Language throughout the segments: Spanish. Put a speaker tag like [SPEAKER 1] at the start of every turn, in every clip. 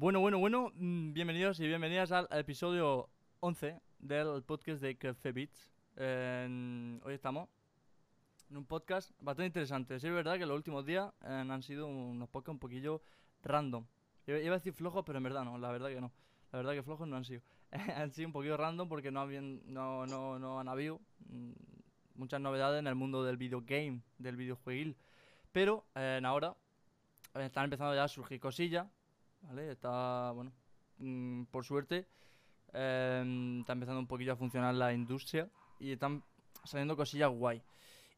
[SPEAKER 1] Bueno, bueno, bueno, mm, bienvenidos y bienvenidas al episodio 11 del podcast de Café Beats. Hoy estamos en un podcast bastante interesante. Sí, es verdad que los últimos días eh, han sido unos podcasts un poquillo random. Iba iba a decir flojos, pero en verdad no, la verdad que no. La verdad que flojos no han sido. han sido un poquillo random porque no, habían, no, no, no han habido mm, muchas novedades en el mundo del videogame, del videojueguil. Pero eh, ahora eh, están empezando ya a surgir cosillas, Está, bueno, mm, por suerte, eh, está empezando un poquillo a funcionar la industria y están saliendo cosillas guay.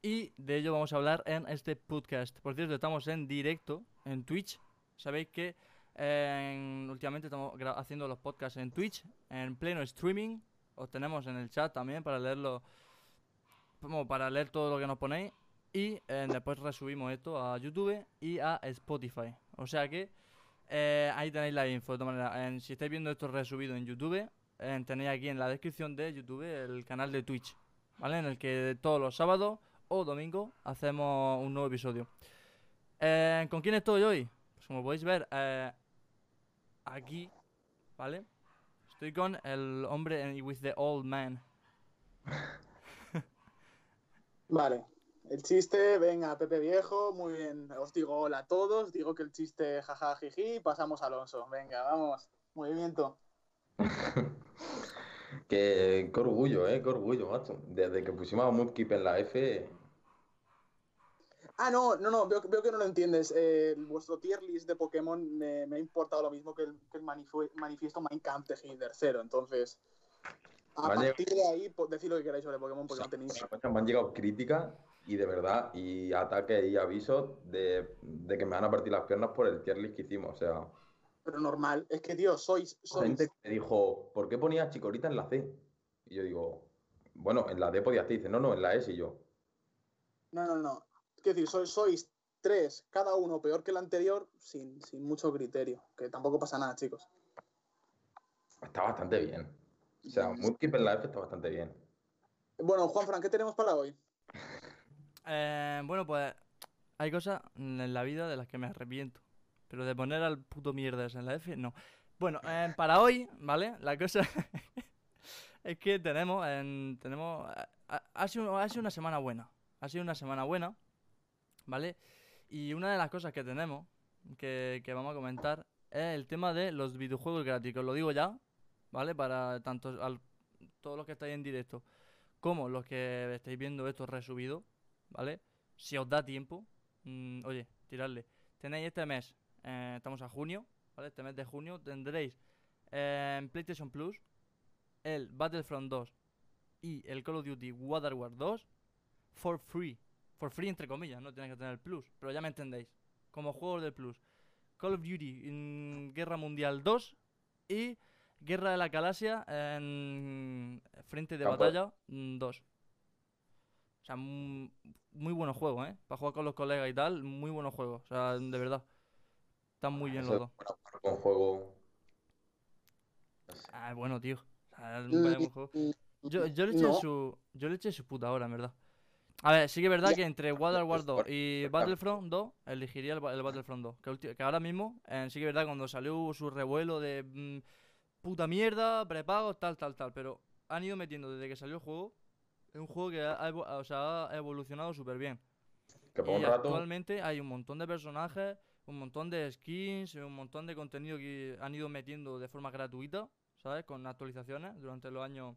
[SPEAKER 1] Y de ello vamos a hablar en este podcast. Por cierto, estamos en directo en Twitch. Sabéis que en- últimamente estamos haciendo los podcasts en Twitch, en pleno streaming. Os tenemos en el chat también para leerlo, como para leer todo lo que nos ponéis. Y eh, después resubimos esto a YouTube y a Spotify. O sea que eh, ahí tenéis la info. De en- si estáis viendo esto resubido en YouTube, eh, tenéis aquí en la descripción de YouTube el canal de Twitch, ¿vale? En el que todos los sábados o domingos hacemos un nuevo episodio. Eh, ¿Con quién estoy hoy? Pues como podéis ver, eh, aquí, ¿vale? Estoy con el hombre en- with the old man.
[SPEAKER 2] Vale. El chiste, venga, Pepe Viejo, muy bien. Os digo hola a todos, digo que el chiste jaja jiji, pasamos a Alonso. Venga, vamos. Movimiento.
[SPEAKER 3] Qué, qué orgullo, eh, qué orgullo, macho. Desde que pusimos a Mudkip en la F,
[SPEAKER 2] Ah, no, no, no, veo, veo que no lo entiendes. Eh, vuestro tier list de Pokémon me, me ha importado lo mismo que el, que el manifiesto Minecraft de Hitler cero. Entonces, a partir de ahí, decid lo que queráis sobre Pokémon porque no tenéis.
[SPEAKER 3] me han llegado críticas y de verdad, y ataques y avisos de, de que me van a partir las piernas por el tier list que hicimos. O sea,
[SPEAKER 2] Pero normal, es que, tío, sois. sois
[SPEAKER 3] gente que me dijo, ¿por qué ponías Chikorita en la C? Y yo digo, bueno, en la D podías te dice, no, no, en la S y yo.
[SPEAKER 2] No, no, no. Es decir, sois, sois tres, cada uno peor que el anterior, sin, sin mucho criterio. Que tampoco pasa nada, chicos.
[SPEAKER 3] Está bastante bien. O sea, Mudkip en la F está bastante bien.
[SPEAKER 2] Bueno, Juanfran, ¿qué tenemos para hoy?
[SPEAKER 1] Eh, bueno, pues hay cosas en la vida de las que me arrepiento. Pero de poner al puto mierdas en la F, no. Bueno, eh, para hoy, ¿vale? La cosa es que tenemos, en- tenemos, ha, sido, ha sido una semana buena. Ha sido una semana buena, ¿vale? Y una de las cosas que tenemos, que, que vamos a comentar, es el tema de los videojuegos gratis. lo digo ya, ¿vale? Para tanto al- todos los que estáis en directo como los que estáis viendo esto resubido, ¿vale? Si os da tiempo, mm, oye, tiradle. Tenéis este mes, eh, estamos a junio, ¿vale? Este mes de junio tendréis eh, en PlayStation Plus el Battlefront 2 y el Call of Duty Water War 2 for free. For free entre comillas, no tenéis que tener el Plus, pero ya me entendéis. Como juegos del Plus. Call of Duty en Guerra Mundial 2 y Guerra de la Galaxia en Frente de
[SPEAKER 3] Campo de-
[SPEAKER 1] Batalla 2. O sea, mu- muy buenos juegos, ¿eh? Para jugar con los colegas y tal, muy buenos juegos. O sea, de verdad. Están muy bien
[SPEAKER 3] Eso
[SPEAKER 1] los dos.
[SPEAKER 3] bueno, con juego.
[SPEAKER 1] Ah, bueno, tío. O sea, es un buen juego. Yo, yo le eché
[SPEAKER 2] No.
[SPEAKER 1] su. Yo le eché su puta hora, en verdad. A ver, sí que es verdad que entre Water War 2 y Battlefront 2 elegiría el, ba- el Battlefront 2. Que, ahora mismo, eh, sí que es verdad, cuando salió su revuelo de mm, puta mierda, prepagos, tal, tal, tal. Pero han ido metiendo desde que salió el juego. Es un juego que ha, evo- o sea, ha evolucionado súper bien.
[SPEAKER 3] Que por
[SPEAKER 1] Y
[SPEAKER 3] un rato,
[SPEAKER 1] actualmente hay un montón de personajes, un montón de skins, un montón de contenido que han ido metiendo de forma gratuita, ¿sabes? Con actualizaciones durante los años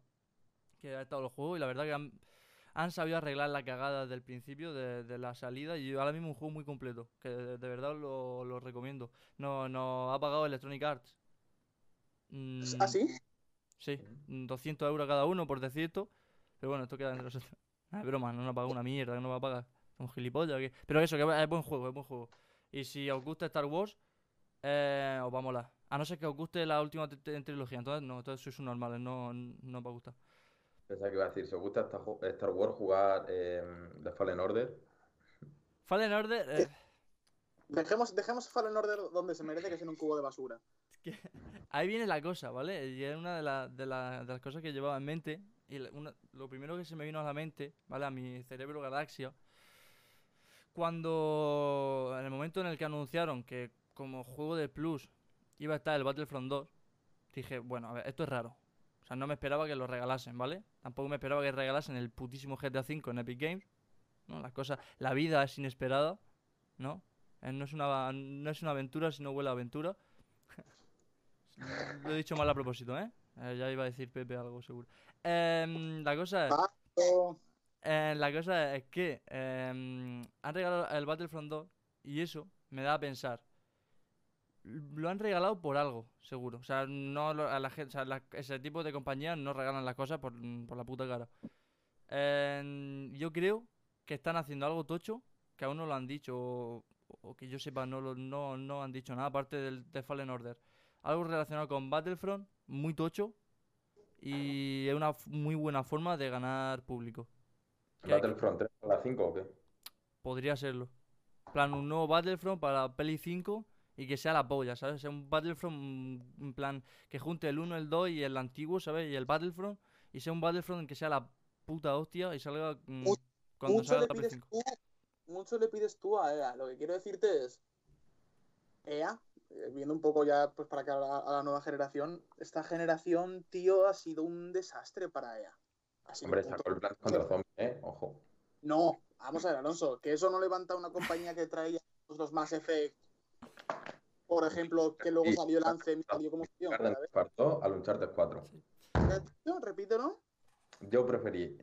[SPEAKER 1] que ha estado el juego y la verdad que han, han sabido arreglar la cagada desde el principio de, de la salida y ahora mismo un juego muy completo, que de, de verdad lo, lo recomiendo. No, no ha pagado Electronic Arts. Mm,
[SPEAKER 2] ¿Ah, sí?
[SPEAKER 1] Sí, mm, 200 euros cada uno por decir esto. Pero bueno, esto queda entre nosotros. Ah, es broma, no nos ha pagado una mierda, que no va a pagar. Somos gilipollas. Pero eso, que es buen juego, es buen juego. Y si os gusta Star Wars, eh, os va a molar. A no ser que os guste la última tri- tri- trilogía. Entonces, no, entonces sois un normales, no, no os va a gustar.
[SPEAKER 3] pensaba que iba a decir, si os gusta Star Wars jugar eh, The Fallen Order,
[SPEAKER 1] Fallen Order, eh,
[SPEAKER 2] Dejemos, dejemos Fallen Order donde se merece, que es en un cubo de basura.
[SPEAKER 1] es que ahí viene la cosa, ¿vale? Y es una de, la- de, la- de las cosas que llevaba en mente. Lo primero que se me vino a la mente, ¿vale? A mi cerebro galaxia. Cuando, en el momento en el que anunciaron que como juego de Plus iba a estar el Battlefront 2, dije, bueno, a ver, esto es raro. O sea, no me esperaba que lo regalasen, ¿vale? Tampoco me esperaba que regalasen el putísimo GTA V en Epic Games. ¿no? Las cosas, la vida es inesperada, ¿no? Eh, no, es una, no es una aventura si no huele a aventura. lo he dicho mal a propósito, ¿eh? Eh, Ya iba a decir Pepe algo seguro. Em, la cosa es... Eh, la cosa es que em, han regalado el Battlefront 2 y eso me da a pensar. Lo han regalado por algo, seguro. O sea, no lo- a la gente, o sea, la- ese tipo de compañías no regalan las cosas por, por la puta cara. Em, yo creo que están haciendo algo tocho que aún no lo han dicho o, o que yo sepa no, lo- no, no han dicho nada aparte del de Fallen Order. Algo relacionado con Battlefront, muy tocho y es una muy buena forma de ganar público. ¿Qué hay que-
[SPEAKER 3] ¿Battlefront 3 a la 5 o qué?
[SPEAKER 1] Podría serlo. En plan, un nuevo Battlefront para Peli 5 y que sea la polla, ¿sabes? Sea un Battlefront, mm, en plan, que junte el 1, el 2 y el antiguo, ¿sabes? Y el Battlefront. Y sea un Battlefront en que sea la puta hostia y salga mm, cuando
[SPEAKER 2] mucho
[SPEAKER 1] salga
[SPEAKER 2] le
[SPEAKER 1] para
[SPEAKER 2] pides
[SPEAKER 1] Play 5.
[SPEAKER 2] tú, mucho le pides tú a EA. Lo que quiero decirte es, EA, eh, viendo un poco ya pues para que a la, a la nueva generación, esta generación, tío, ha sido un desastre para sido
[SPEAKER 3] Hombre, sacó el plan contra zombies, ¿eh? Ojo.
[SPEAKER 2] No, vamos a ver, Alonso, que eso no levanta una compañía que traía pues, los Mass Effect, por ejemplo, que luego salió el Anthem y salió como opción.
[SPEAKER 3] Parto al Uncharted 4.
[SPEAKER 2] No, Repítelo.
[SPEAKER 3] Yo preferí.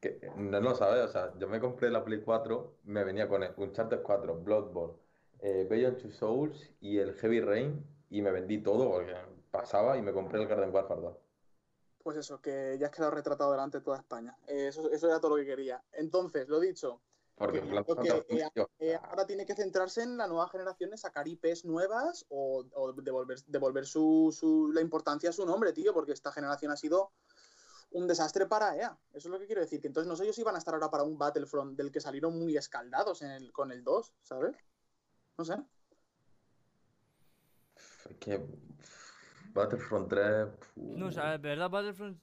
[SPEAKER 3] Que, no lo sabes, o sea, yo me compré la Play 4, me venía con el Uncharted 4, Bloodborne, eh, Beyond Two Souls y el Heavy Rain y me vendí todo porque pasaba y me compré el Garden Warfare 2.
[SPEAKER 2] Pues eso, que ya has quedado retratado delante de toda España. Eh, Eso, eso era todo lo que quería. Entonces, lo dicho,
[SPEAKER 3] Porque
[SPEAKER 2] Que
[SPEAKER 3] en
[SPEAKER 2] eh, ahora tiene que centrarse en la nueva generación de sacar IPs nuevas o, o devolver, devolver su, su- la importancia a su nombre, tío, porque esta generación ha sido un desastre para EA. Eso es lo que quiero decir. Que entonces no sé ellos si van a estar ahora para un Battlefront del que salieron muy escaldados en el, con el 2, ¿sabes? No sé.
[SPEAKER 3] Es que Battlefront 3.
[SPEAKER 1] No, o sea, de verdad, Battlefront.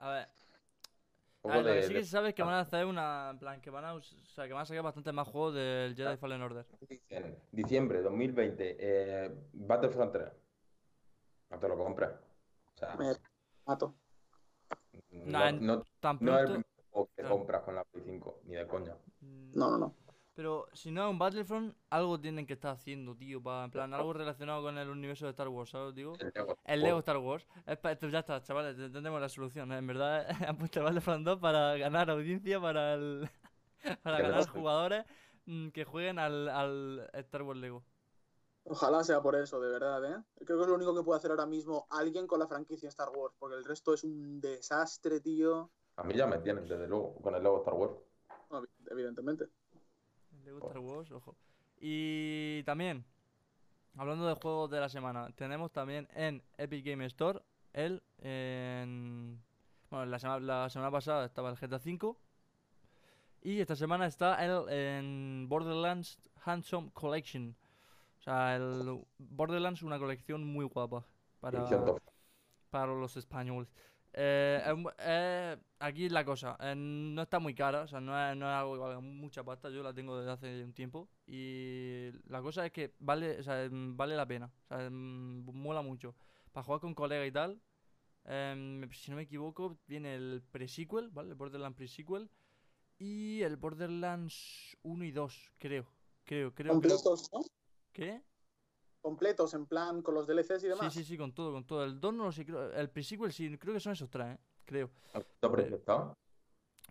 [SPEAKER 1] A ver, a ver, lo que sí que se sabe es que van a hacer una. En plan, que van a. O sea, que van a sacar bastante más juegos del Jedi Fallen Order.
[SPEAKER 3] Diciembre 2020, eh, Battlefront 3. No te lo compras. O sea,
[SPEAKER 2] Me mato.
[SPEAKER 3] no,
[SPEAKER 1] en-
[SPEAKER 3] no,
[SPEAKER 1] Tan
[SPEAKER 3] no es el
[SPEAKER 1] pronto.
[SPEAKER 3] primer juego que
[SPEAKER 1] Claro.
[SPEAKER 3] compras con la Play 5, ni de coña.
[SPEAKER 2] No, no, no.
[SPEAKER 1] Pero si no es un Battlefront, algo tienen que estar haciendo, tío. Para, en plan, algo relacionado con el universo de Star Wars, ¿sabes? Digo.
[SPEAKER 3] El Lego.
[SPEAKER 1] Lego Star Wars. Es pa- esto ya está, chavales, ya tenemos la solución. ¿eh? En verdad, han puesto el Battlefront 2 para ganar audiencia, para, el, para ganar jugadores mm, que jueguen al, al Star Wars Lego.
[SPEAKER 2] Ojalá sea por eso, de verdad, ¿eh? Creo que es lo único que puede hacer ahora mismo alguien con la franquicia Star Wars, porque el resto es un desastre, tío.
[SPEAKER 3] A mí ya me tienen, desde luego, con el Lego Star Wars.
[SPEAKER 2] No, evidentemente.
[SPEAKER 1] Lego Star Wars, ojo. Y también, hablando de juegos de la semana, tenemos también en Epic Game Store el. En, bueno, la semana, la semana pasada estaba el GTA V. Y esta semana está el en Borderlands Handsome Collection. O sea, el Borderlands, una colección muy guapa para, para los españoles. Eh, es aquí la cosa, eh, no está muy cara, o sea, no es, no es algo que valga mucha pasta, yo la tengo desde hace un tiempo y la cosa es que vale, o sea, mm, vale la pena, o sea, mm, mola mucho. Para jugar con colega y tal, em, si no me equivoco, viene el pre-sequel, ¿vale? El Borderlands pre-sequel y el Borderlands 1 y 2, creo, creo, creo, creo. ¿Qué?
[SPEAKER 2] Completos, en plan, con los DLCs y
[SPEAKER 1] Sí,
[SPEAKER 2] demás.
[SPEAKER 1] sí, sí, con todo, con todo. El 2 no lo sé, creo, el pre-sequel sí, creo que son esos tres, ¿eh? creo.
[SPEAKER 3] ¿Cuánto precio está?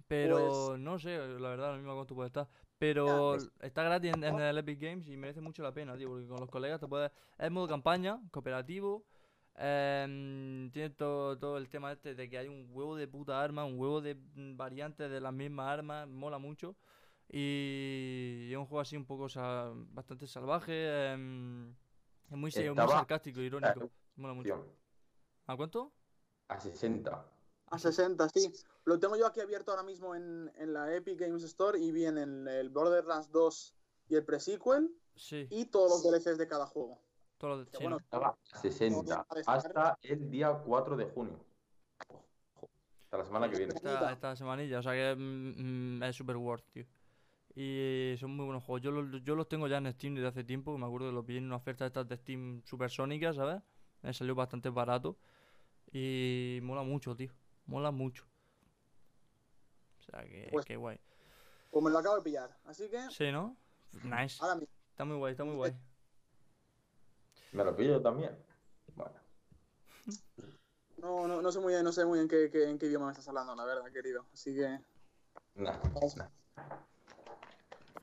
[SPEAKER 1] Pero
[SPEAKER 2] Pues-
[SPEAKER 1] no sé, la verdad, lo mismo cuánto puede estar. Pero
[SPEAKER 2] pues-
[SPEAKER 1] está gratis en, en el Epic Games y merece mucho la pena, tío, porque con los colegas te puedes. Es modo campaña, cooperativo. em, tiene todo, todo el tema este de que hay un huevo de puta arma, un huevo de variantes de las mismas armas, mola mucho. Y, es un juego así un poco sa- bastante salvaje. em, es muy, se- muy sarcástico, irónico. Mola mucho. ¿A cuánto?
[SPEAKER 3] A 60.
[SPEAKER 2] A 60, sí. Lo tengo yo aquí abierto ahora mismo en, en la Epic Games Store y vienen el Borderlands 2 y el pre-sequel
[SPEAKER 1] Sí,
[SPEAKER 2] y todos los DLCs de cada juego.
[SPEAKER 1] todo lo de
[SPEAKER 2] bueno,
[SPEAKER 1] ¿no?
[SPEAKER 3] Estaba a 60.
[SPEAKER 2] a descargar.
[SPEAKER 3] Hasta el día 4 de junio. Hasta la semana que viene.
[SPEAKER 1] esta, esta semanilla, o sea que mm, mm, es super worth, tío. Y son muy buenos juegos. Yo los, yo los tengo ya en Steam desde hace tiempo. Me acuerdo que los vi en una oferta de estas de Steam supersónicas, ¿sabes? Me salió bastante barato. Y mola mucho, tío. Mola mucho. O sea, que,
[SPEAKER 2] Pues-
[SPEAKER 1] que guay.
[SPEAKER 2] Pues me lo acabo de pillar. Así que,
[SPEAKER 1] Sí, ¿no? Nice.
[SPEAKER 2] ahora mismo.
[SPEAKER 1] Está muy guay, está muy guay.
[SPEAKER 3] ¿Me lo pillo también? Bueno,
[SPEAKER 2] No, no, no sé muy bien, no sé muy bien qué, qué- en qué idioma me estás hablando, la verdad, querido. Así que.
[SPEAKER 3] nada, nada.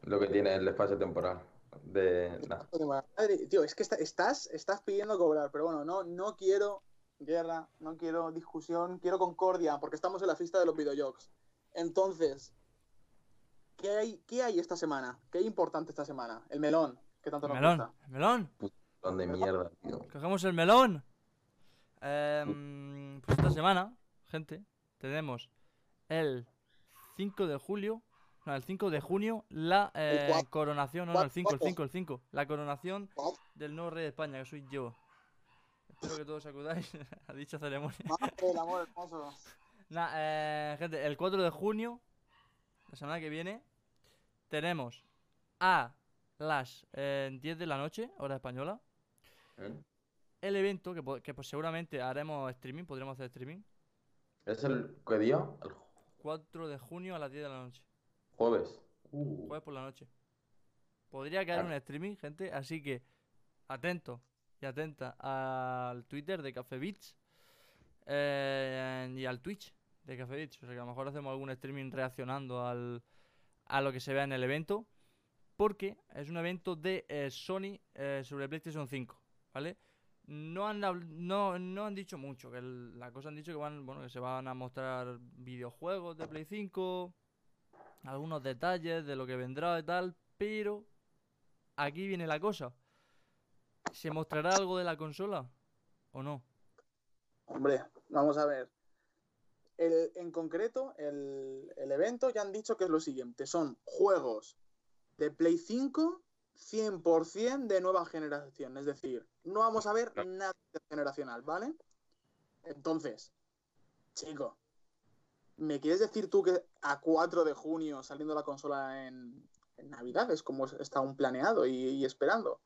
[SPEAKER 3] Lo que tiene el espacio temporal. De.
[SPEAKER 2] Madre, tío, es que está- estás, estás pidiendo cobrar, pero bueno, no, no quiero guerra, no quiero discusión, quiero concordia, porque estamos en la fiesta de los videojuegos. Entonces, ¿qué hay, ¿qué hay esta semana? ¿Qué hay importante esta semana? El melón, que tanto
[SPEAKER 1] El
[SPEAKER 2] nos
[SPEAKER 1] melón,
[SPEAKER 2] gusta.
[SPEAKER 1] el melón.
[SPEAKER 3] Son de mierda, tío.
[SPEAKER 1] Cogemos el melón. Em, pues esta semana, gente, tenemos el 5 de julio, no, el 5 de junio, la eh, coronación, no, no, el 5, el
[SPEAKER 2] Cuatro.
[SPEAKER 1] 5, el 5, la coronación del nuevo rey de España, que soy yo. Espero que todos acudáis a dicha ceremonia.
[SPEAKER 2] Del amor hermoso.
[SPEAKER 1] Nah, eh, gente, el 4 de junio, la semana que viene, tenemos a las eh, 10 de la noche, hora española,
[SPEAKER 3] ¿Eh?
[SPEAKER 1] el evento que, que pues seguramente haremos streaming, podríamos hacer streaming.
[SPEAKER 3] ¿Es el qué día? El
[SPEAKER 1] 4 de junio a las 10 de la noche.
[SPEAKER 3] Jueves. Uh,
[SPEAKER 1] Jueves por la noche. Podría caer
[SPEAKER 3] Ah.
[SPEAKER 1] un streaming, gente, así que atento y atenta al Twitter de Café Beats eh, y al Twitch de Café Beats. O sea que a lo mejor hacemos algún streaming reaccionando al, a lo que se vea en el evento. Porque es un evento de eh, Sony eh, sobre PlayStation 5, ¿vale? No han, no, no han dicho mucho, que el- la cosa han dicho que van, bueno, que se van a mostrar videojuegos de Play 5, algunos detalles de lo que vendrá y tal, pero aquí viene la cosa. ¿Se mostrará algo de la consola o no?
[SPEAKER 2] Hombre, vamos a ver. El- en concreto, el, el evento ya han dicho que es lo siguiente: son juegos de Play 5 100% de nueva generación. Es decir, no vamos a ver
[SPEAKER 3] No.
[SPEAKER 2] nada generacional, ¿vale? Entonces, chico, ¿me quieres decir tú que a 4 de junio saliendo la consola en, en Navidad es como está aún planeado y, y esperando?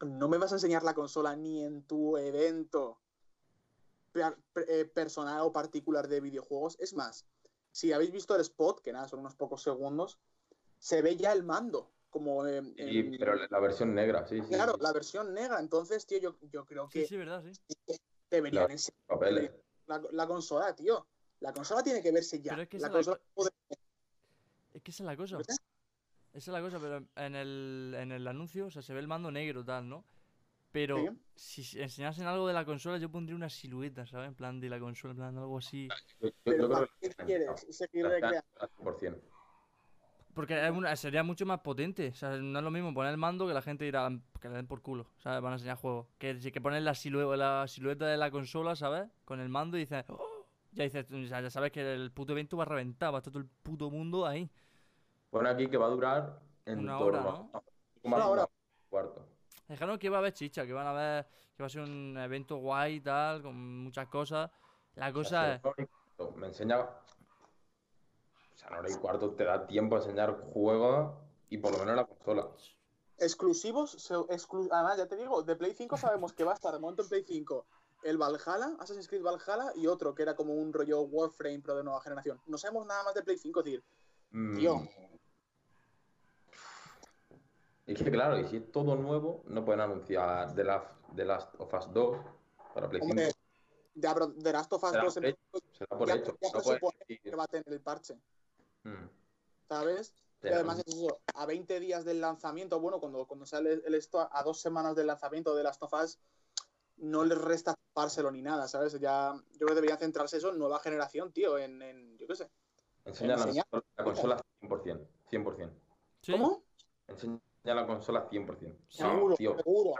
[SPEAKER 2] No me vas a enseñar la consola ni en tu evento per- per- eh, personal o particular de videojuegos. Es más, si habéis visto el spot, que nada, son unos pocos segundos, se ve ya el mando. Como en-
[SPEAKER 3] pero la versión negra, sí, sí.
[SPEAKER 2] claro,
[SPEAKER 3] sí.
[SPEAKER 2] la versión negra. Entonces, tío, yo, yo creo
[SPEAKER 1] Sí,
[SPEAKER 2] que
[SPEAKER 1] sí, verdad, sí.
[SPEAKER 2] deberían
[SPEAKER 3] Claro.
[SPEAKER 2] enseñar la consola, tío. La consola tiene que verse ya.
[SPEAKER 1] Pero es que
[SPEAKER 2] la
[SPEAKER 1] esa es la
[SPEAKER 2] consola puede-
[SPEAKER 1] Es que esa es la cosa.
[SPEAKER 2] ¿Verdad?
[SPEAKER 1] Esa es la cosa, pero en el, en el anuncio, o sea, se ve el mando negro tal, ¿no? Pero
[SPEAKER 2] Sí.
[SPEAKER 1] si se- enseñasen algo de la consola, yo pondría una silueta, ¿sabes? En plan de la consola, en plan algo así.
[SPEAKER 2] Pero ¿para qué quieres seguir
[SPEAKER 3] está
[SPEAKER 2] recreando?
[SPEAKER 3] al 100%.
[SPEAKER 1] Porque es una- sería mucho más potente. O sea, no es lo mismo poner el mando que la gente dirá que le den por culo, ¿sabes? Van a enseñar juegos. Que, si que poner la, silue- la silueta de la consola, ¿sabes? Con el mando y dices, "Oh", ya dices, o sea, ya sabes que el puto evento va a reventar, va a estar todo el puto mundo ahí.
[SPEAKER 3] Pone aquí que va a durar en
[SPEAKER 1] Una
[SPEAKER 3] torno
[SPEAKER 1] hora,
[SPEAKER 3] a-
[SPEAKER 1] ¿no?
[SPEAKER 3] como
[SPEAKER 2] Una hora.
[SPEAKER 3] cuarto.
[SPEAKER 1] Dejaron que va a haber chicha, que van a ver, que va a ser un evento guay y tal, con muchas cosas. La cosa es.
[SPEAKER 3] Me enseña. O sea, en hora y cuarto te da tiempo a enseñar juegos y por lo menos la consola.
[SPEAKER 2] Exclusivos, exclu- además ya te digo, de Play 5 sabemos que va a estar de momento en Play 5 el Valhalla, Assassin's Creed Valhalla y otro que era como un rollo Warframe pero de nueva generación. No sabemos nada más de Play 5, es decir,
[SPEAKER 3] Mm.
[SPEAKER 2] Tío.
[SPEAKER 3] Y es que claro, y si es todo nuevo, no pueden anunciar The Last, The Last of Us 2 para Play 5.
[SPEAKER 2] hombre, ya pero de Last of Us
[SPEAKER 3] Se da
[SPEAKER 2] 2
[SPEAKER 3] por
[SPEAKER 2] en-
[SPEAKER 3] hecho, se da por
[SPEAKER 2] ya-
[SPEAKER 3] hecho.
[SPEAKER 2] ya
[SPEAKER 3] No
[SPEAKER 2] se
[SPEAKER 3] decir,
[SPEAKER 2] que va a tener el parche,
[SPEAKER 3] mm,
[SPEAKER 2] ¿sabes? Y
[SPEAKER 3] pero-
[SPEAKER 2] además es eso, a 20 días del lanzamiento, bueno, cuando, cuando sale el esto, a dos semanas del lanzamiento de Last of Us, no les resta tapárselo ni nada, ¿sabes? Ya, yo creo que deberían centrarse eso en nueva generación, tío, en, en yo qué sé.
[SPEAKER 3] enseña la,
[SPEAKER 2] enseña-
[SPEAKER 3] la consola 100%. 100%.
[SPEAKER 1] ¿Sí?
[SPEAKER 2] ¿Cómo?
[SPEAKER 3] Enseña la consola 100%.
[SPEAKER 2] Seguro,
[SPEAKER 3] tío,
[SPEAKER 2] seguro.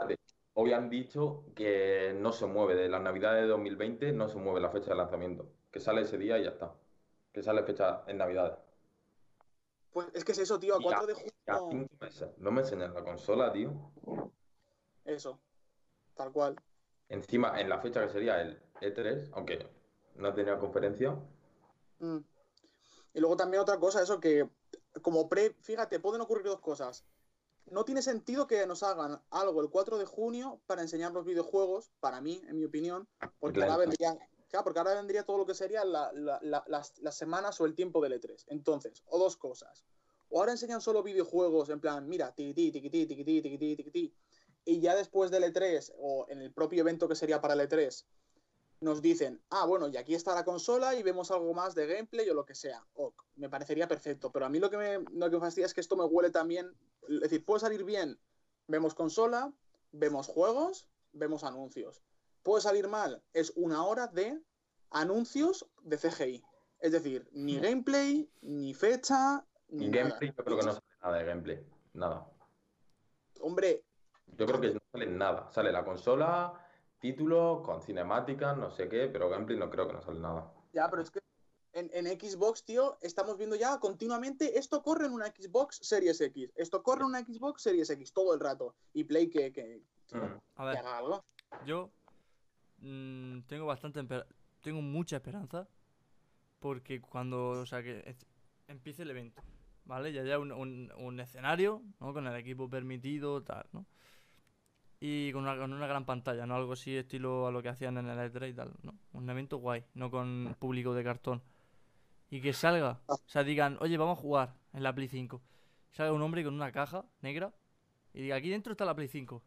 [SPEAKER 3] Hoy han dicho que no se mueve de las navidades de 2020, no se mueve la fecha de lanzamiento. Que sale ese día y ya está. Que sale fecha en navidades.
[SPEAKER 2] Pues es que es eso, tío, a
[SPEAKER 3] Y
[SPEAKER 2] 4 de junio.
[SPEAKER 3] No me enseñan la consola, tío.
[SPEAKER 2] Eso, tal cual.
[SPEAKER 3] Encima, en la fecha que sería el E3, aunque no tenía conferencia.
[SPEAKER 2] Mm. Y luego también otra cosa, eso que como pre, fíjate, pueden ocurrir dos cosas. No tiene sentido que nos hagan algo el 4 de junio para enseñar los videojuegos, para mí, en mi opinión, porque
[SPEAKER 3] Claro.
[SPEAKER 2] ahora vendría, claro, porque ahora vendría todo lo que sería la- la- la- las, las semanas o el tiempo del E3. Entonces, o dos cosas. O ahora enseñan solo videojuegos en plan, mira, tiquití, tiquití, tiquití, tiquití, tiquití. Y ya después del E3, o en el propio evento que sería para el E3, nos dicen, ah, bueno, y aquí está la consola y vemos algo más de gameplay o lo que sea. Me parecería perfecto, pero a mí lo que me, lo que me fastidia es que esto me huele también, es decir, puede salir bien, vemos consola, vemos juegos, vemos anuncios. Puede salir mal, es una hora de anuncios de CGI. Es decir, ni gameplay, ni fecha, ni nada.
[SPEAKER 3] gameplay, yo creo que no sale nada de gameplay. Nada.
[SPEAKER 2] Hombre,
[SPEAKER 3] Yo creo que no sale nada. Sale la consola, títulos, con cinemáticas, no sé qué, pero gameplay no creo que no sale nada.
[SPEAKER 2] Ya, pero es que en, en Xbox, tío, estamos viendo ya continuamente esto corre en una Xbox Series X, esto corre en una Xbox Series X todo el rato. Y Play que, que,
[SPEAKER 3] Mm.
[SPEAKER 2] Que
[SPEAKER 1] ver,
[SPEAKER 2] haga algo.
[SPEAKER 1] yo mm, tengo bastante. Tengo mucha esperanza. Porque cuando. O sea, que empiece el evento. ¿Vale? Ya haya un, un- un escenario, ¿no? Con el equipo permitido, tal, ¿no? Y con una, con una gran pantalla, ¿no? Algo así estilo a lo que hacían en el E3 y tal, ¿no? Un evento guay, no con público de cartón. Y que salga, o sea, digan, oye, vamos a jugar en la Play 5. Salga un hombre con una caja negra y diga, aquí dentro está la Play 5.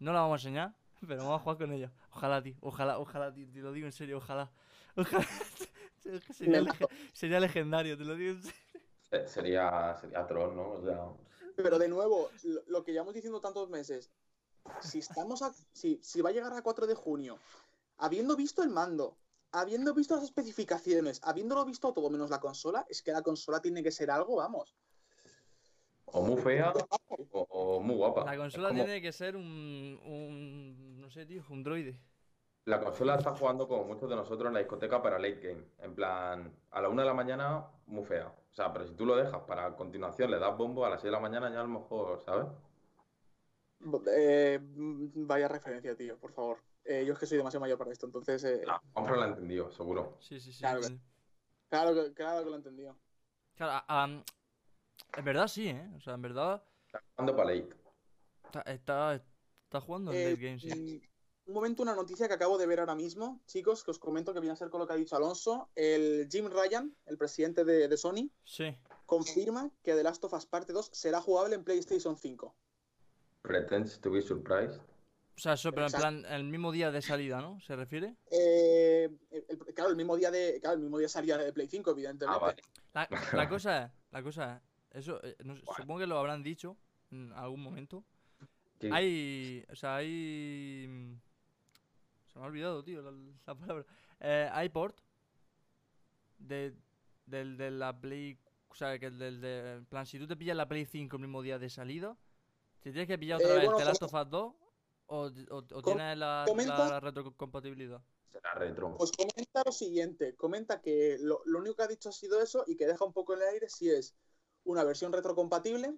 [SPEAKER 1] No la vamos a enseñar, pero vamos a jugar con ella. Ojalá, tío, ojalá, ojalá, tío, te lo digo en serio, ojalá. Ojalá. Es que sería, lege- sería legendario, te lo digo en serio.
[SPEAKER 3] Se- Sería, sería troll, ¿no? O sea,
[SPEAKER 2] Pero de nuevo, lo, lo que llevamos diciendo tantos meses, si estamos a, si, si va a llegar a 4 de junio, habiendo visto el mando, habiendo visto las especificaciones, habiéndolo visto todo menos la consola, es que la consola tiene que ser algo, vamos.
[SPEAKER 3] o muy fea o, o muy guapa.
[SPEAKER 1] La consola
[SPEAKER 3] como-
[SPEAKER 1] tiene que ser un, un. No sé, tío, un droide.
[SPEAKER 3] La consola está jugando como muchos de nosotros en la discoteca para late game. En plan, a la una de la mañana, muy fea. O sea, pero si tú lo dejas para a continuación, le das bombo a las 6 de la mañana, ya a lo mejor, ¿sabes?
[SPEAKER 2] Eh, vaya referencia, tío, por favor. Eh, yo es que soy demasiado mayor para esto, entonces... eh,
[SPEAKER 3] Ah, lo ha entendido, seguro.
[SPEAKER 1] Sí, sí, sí.
[SPEAKER 2] Claro que- claro, que, claro que lo he entendido.
[SPEAKER 1] Claro, a- a- en verdad sí, ¿eh? O sea, en verdad
[SPEAKER 3] Está jugando para late.
[SPEAKER 1] está, está, está jugando en
[SPEAKER 2] Eh,
[SPEAKER 1] late game, sí.
[SPEAKER 2] mm, Un momento, una noticia que acabo de ver ahora mismo, chicos, que os comento que viene a ser con lo que ha dicho Alonso. El Jim Ryan, el presidente de, de Sony,
[SPEAKER 1] Sí.
[SPEAKER 2] confirma que The Last of Us Parte 2 será jugable en PlayStation 5.
[SPEAKER 3] Pretends to be surprised.
[SPEAKER 1] O sea, eso, pero en
[SPEAKER 2] Exacto.
[SPEAKER 1] plan, el mismo día de salida, ¿no? ¿Se refiere?
[SPEAKER 2] Eh, el- el- claro, el mismo día de, claro, el mismo día salía de Play 5, evidentemente.
[SPEAKER 3] Ah, vale.
[SPEAKER 1] La, la cosa es, la cosa es, eso, eh, no sé, supongo que lo habrán dicho en algún momento.
[SPEAKER 3] Sí.
[SPEAKER 1] Hay, o sea, hay... Se me ha olvidado, tío, la, la palabra. Eh, hay port de, del, de la Play... O sea, que el del de... En plan, si tú te pillas la Play 5 el mismo día de salida, ¿te tienes que pillar otra
[SPEAKER 2] Eh,
[SPEAKER 1] vez
[SPEAKER 2] bueno,
[SPEAKER 1] The Last of Us 2? ¿O, o, tienes la,
[SPEAKER 2] comenta-
[SPEAKER 1] la retrocompatibilidad?
[SPEAKER 3] Será retro.
[SPEAKER 2] Pues comenta lo siguiente, comenta que lo, lo único que ha dicho ha sido eso y que deja un poco en el aire si es una versión retrocompatible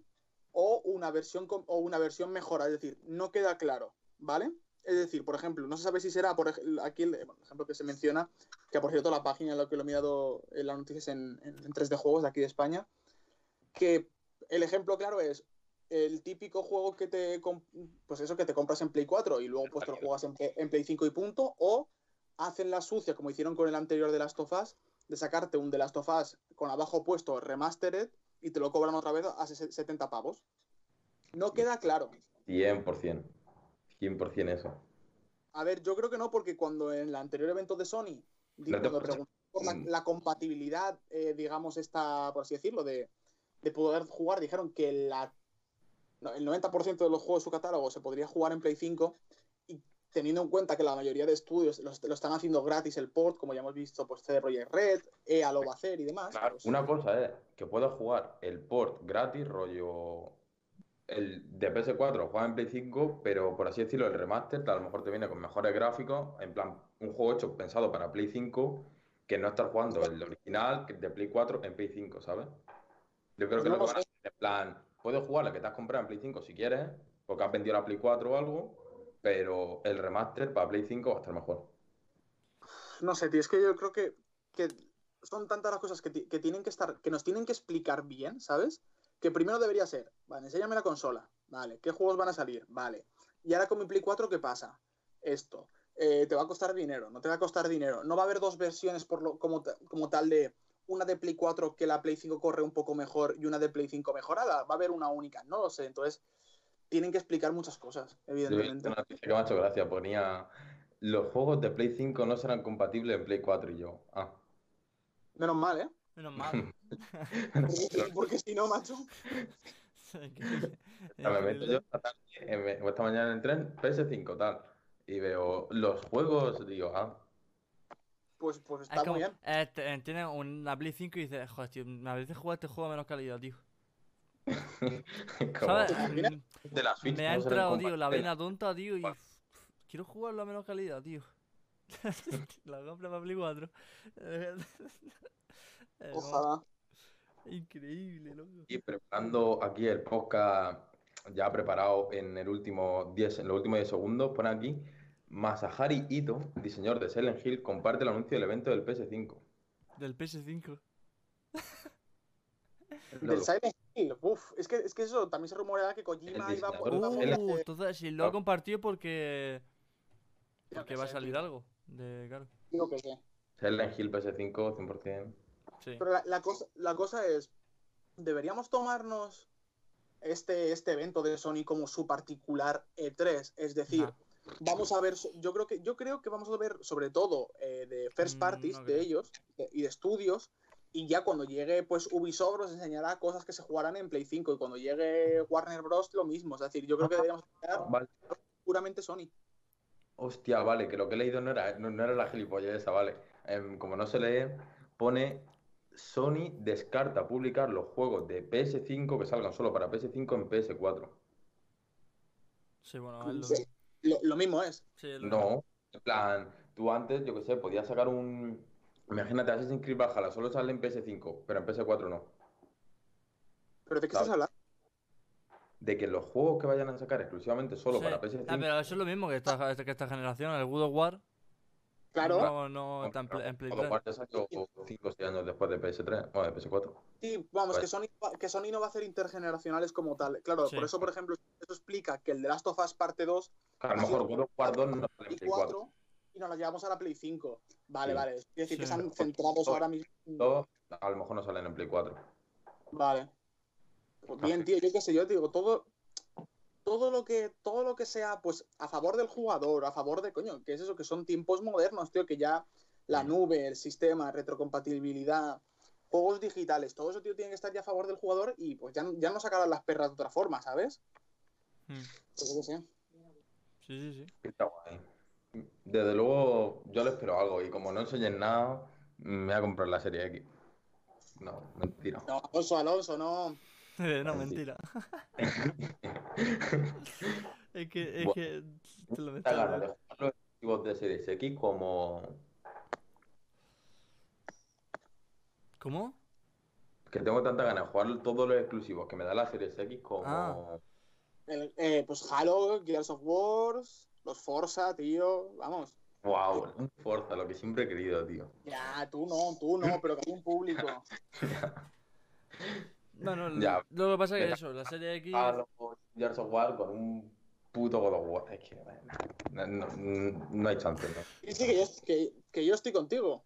[SPEAKER 2] o una versión o una versión mejora, es decir, no queda claro, ¿vale? Es decir, por ejemplo, no se sabe si será, por aquí el ejemplo que se menciona, que por cierto la página en la que lo he mirado en las noticias en, en, en 3D Juegos de aquí de España, que el ejemplo claro es el típico juego que te pues eso que te compras en Play 4 y luego pues te lo juegas en, Play- en Play 5 y punto o hacen la sucia como hicieron con el anterior de Last of Us de sacarte un The Last of Us con abajo puesto remastered y te lo cobran otra vez a ses- 70 pavos no queda claro
[SPEAKER 3] 100%. 100% eso.
[SPEAKER 2] a ver yo creo que no porque cuando en el anterior evento de Sony di-
[SPEAKER 3] No
[SPEAKER 2] pregunté por la,
[SPEAKER 3] Mm.
[SPEAKER 2] la compatibilidad eh, digamos esta por así decirlo de, de poder jugar dijeron que la el 90% de los juegos de su catálogo se podría jugar en Play 5 y teniendo en cuenta que la mayoría de estudios lo, lo están haciendo gratis el port, como ya hemos visto, pues CD Projekt Red, EA lo va a hacer y demás.
[SPEAKER 3] Claro,
[SPEAKER 2] pues,
[SPEAKER 3] una cosa es que puedas jugar el port gratis, rollo el de PS4, juega en Play 5, pero por así decirlo, el remaster a lo mejor te viene con mejores gráficos, en plan, un juego hecho pensado para Play 5, que no estar jugando el original de Play 4 en Play 5, ¿sabes? Yo creo que
[SPEAKER 2] No
[SPEAKER 3] lo que van a hacer en plan, puedes jugar la que te has comprado en Play 5 si quieres, porque has vendido la Play 4 o algo, pero el remaster para Play 5 va a estar mejor.
[SPEAKER 2] No sé, tío, es que yo creo que, son tantas las cosas que, que tienen que estar, que nos tienen que explicar bien, ¿sabes? Que primero debería ser, vale, enséñame la consola, vale, ¿qué juegos van a salir? Vale. Y ahora con mi Play 4, ¿qué pasa? Esto. eh, te va a costar dinero, no te va a costar dinero. No va a haber dos versiones por lo, como, como tal de una de Play 4 que la Play 5 corre un poco mejor y una de Play 5 mejorada. Va a haber una única, no lo sé. Entonces, tienen que explicar muchas cosas, evidentemente.
[SPEAKER 3] una noticia que me ha hecho gracia, ponía los juegos de Play 5 no serán compatibles en Play 4 y yo. Ah.
[SPEAKER 2] Menos mal, ¿eh?
[SPEAKER 1] Menos mal.
[SPEAKER 2] Porque, porque si no, macho.
[SPEAKER 3] Me meto yo esta tarde, esta mañana en el tren, PS5 tal. Y veo los juegos, digo, ah,
[SPEAKER 2] Pues, pues
[SPEAKER 1] Es
[SPEAKER 2] está
[SPEAKER 1] como,
[SPEAKER 2] muy bien.
[SPEAKER 1] eh, te- eh, tienes una Play 5 y dices, joder, tío, me apetece jugar este juego a menos calidad, tío. ¿Sabes? Mm,
[SPEAKER 3] de la Switch
[SPEAKER 1] Me ha entrado, tío, la vena tonta, tío, y quiero jugarlo a menos calidad, tío. la compra para Play 4. Eh,
[SPEAKER 2] Ojalá.
[SPEAKER 1] Increíble, loco.
[SPEAKER 3] Y preparando aquí el podcast ya preparado en el último 10, en los últimos 10 segundos, pone aquí, Masahari Ito, diseñador de Silent Hill, comparte el anuncio del evento del PS5.
[SPEAKER 1] Del PS5.
[SPEAKER 2] Del Silent Hill. Uf, es que, es que eso también se rumoreaba que Kojima
[SPEAKER 3] El
[SPEAKER 2] iba a poner
[SPEAKER 1] Uh, entonces si lo ha compartido porque. Porque
[SPEAKER 2] que
[SPEAKER 1] va a salir algo. De, claro.
[SPEAKER 2] Digo que sí.
[SPEAKER 3] Silent Hill PS5, 100%.
[SPEAKER 1] Sí.
[SPEAKER 2] Pero la, la cosa, la cosa es, ¿deberíamos tomarnos este, este evento de Sony como su particular E3? Es decir,
[SPEAKER 1] Nah.
[SPEAKER 2] Vamos a ver, yo creo que, yo creo que vamos a ver sobre todo eh, de first
[SPEAKER 1] Mm,
[SPEAKER 2] parties
[SPEAKER 1] no
[SPEAKER 2] de ellos de- y de estudios. Y ya cuando llegue pues Ubisoft nos enseñará cosas que se jugarán en Play 5 y cuando llegue Warner Bros. lo mismo. Es decir, yo creo que deberíamos esperar
[SPEAKER 3] Vale.
[SPEAKER 2] puramente Sony.
[SPEAKER 3] Hostia, vale, que lo que he leído no era, no, no era la gilipollez esa, vale. Em, como no se lee, pone Sony descarta publicar los juegos de PS5 que salgan solo para PS5 en PS4.
[SPEAKER 1] Sí, bueno, es lo
[SPEAKER 2] Sí. Lo, lo mismo es.
[SPEAKER 1] Sí, mismo.
[SPEAKER 3] No, en plan, tú antes, yo que sé, podías sacar un... Imagínate, Assassin's Creed Valhalla solo sale en PS5, pero en PS4 no.
[SPEAKER 2] ¿Pero de qué
[SPEAKER 3] Claro.
[SPEAKER 2] estás hablando?
[SPEAKER 3] De que los juegos que vayan a sacar exclusivamente solo
[SPEAKER 1] Sí.
[SPEAKER 3] para PS5...
[SPEAKER 1] Ah, pero eso es lo mismo que esta, que esta generación, el God of War.
[SPEAKER 2] Claro.
[SPEAKER 1] No, no está en, Play- en Play
[SPEAKER 3] God of
[SPEAKER 1] 3.
[SPEAKER 3] War ya salió 5 o 6 años después de PS3, bueno, de PS4.
[SPEAKER 2] Sí, vamos,
[SPEAKER 3] Pues-
[SPEAKER 2] que Sony, va- que Sony no va a hacer intergeneracionales como tal. Claro,
[SPEAKER 1] Sí.
[SPEAKER 2] por eso, por ejemplo, eso explica que el de Last of Us parte 2
[SPEAKER 3] A lo mejor God of War 2 no
[SPEAKER 2] Play
[SPEAKER 3] Play 4.
[SPEAKER 2] 4 y nos la llevamos a la Play 5. Vale,
[SPEAKER 3] Sí.
[SPEAKER 2] vale. Es decir, que
[SPEAKER 1] Sí.
[SPEAKER 2] están centrados ahora mismo.
[SPEAKER 3] A lo mejor no salen en Play 4.
[SPEAKER 2] Vale. Pues bien, tío, yo qué sé, yo te digo, todo, todo lo que, todo lo que sea, pues, a favor del jugador, a favor de, coño, que es eso, que son tiempos modernos, tío, que ya la
[SPEAKER 3] Mm.
[SPEAKER 2] nube, el sistema, retrocompatibilidad, juegos digitales, todo eso, tío, tiene que estar ya a favor del jugador y pues ya, ya no sacarán las perras de otra forma, ¿sabes?
[SPEAKER 1] Sí, sí, sí.
[SPEAKER 3] Está guay. Desde luego, yo le espero algo y como no enseñen nada, me voy a comprar la serie X. No, mentira.
[SPEAKER 2] No, Alonso, Alonso, no.
[SPEAKER 1] no, mentira. es que, es que. Te lo meto.
[SPEAKER 3] jugar los exclusivos de Series X como
[SPEAKER 1] ¿Cómo?
[SPEAKER 3] que tengo tanta ganas de jugar todos los exclusivos que me da la Series X como
[SPEAKER 1] Ah.
[SPEAKER 2] El- eh, pues Halo, Gears of Wars, los Forza, tío, vamos.
[SPEAKER 3] wow, un Forza, lo que siempre he querido, tío.
[SPEAKER 2] Ya, tú no, tú no, pero que hay un público.
[SPEAKER 1] Bueno, l-
[SPEAKER 3] Ya.
[SPEAKER 1] lo que pasa es que eso, la serie X.
[SPEAKER 3] Halo, Gears of War con un puto God of War. Es que no, no, no- no hay chance, ¿no?
[SPEAKER 2] Sí, sí, que yo, que, que yo estoy contigo.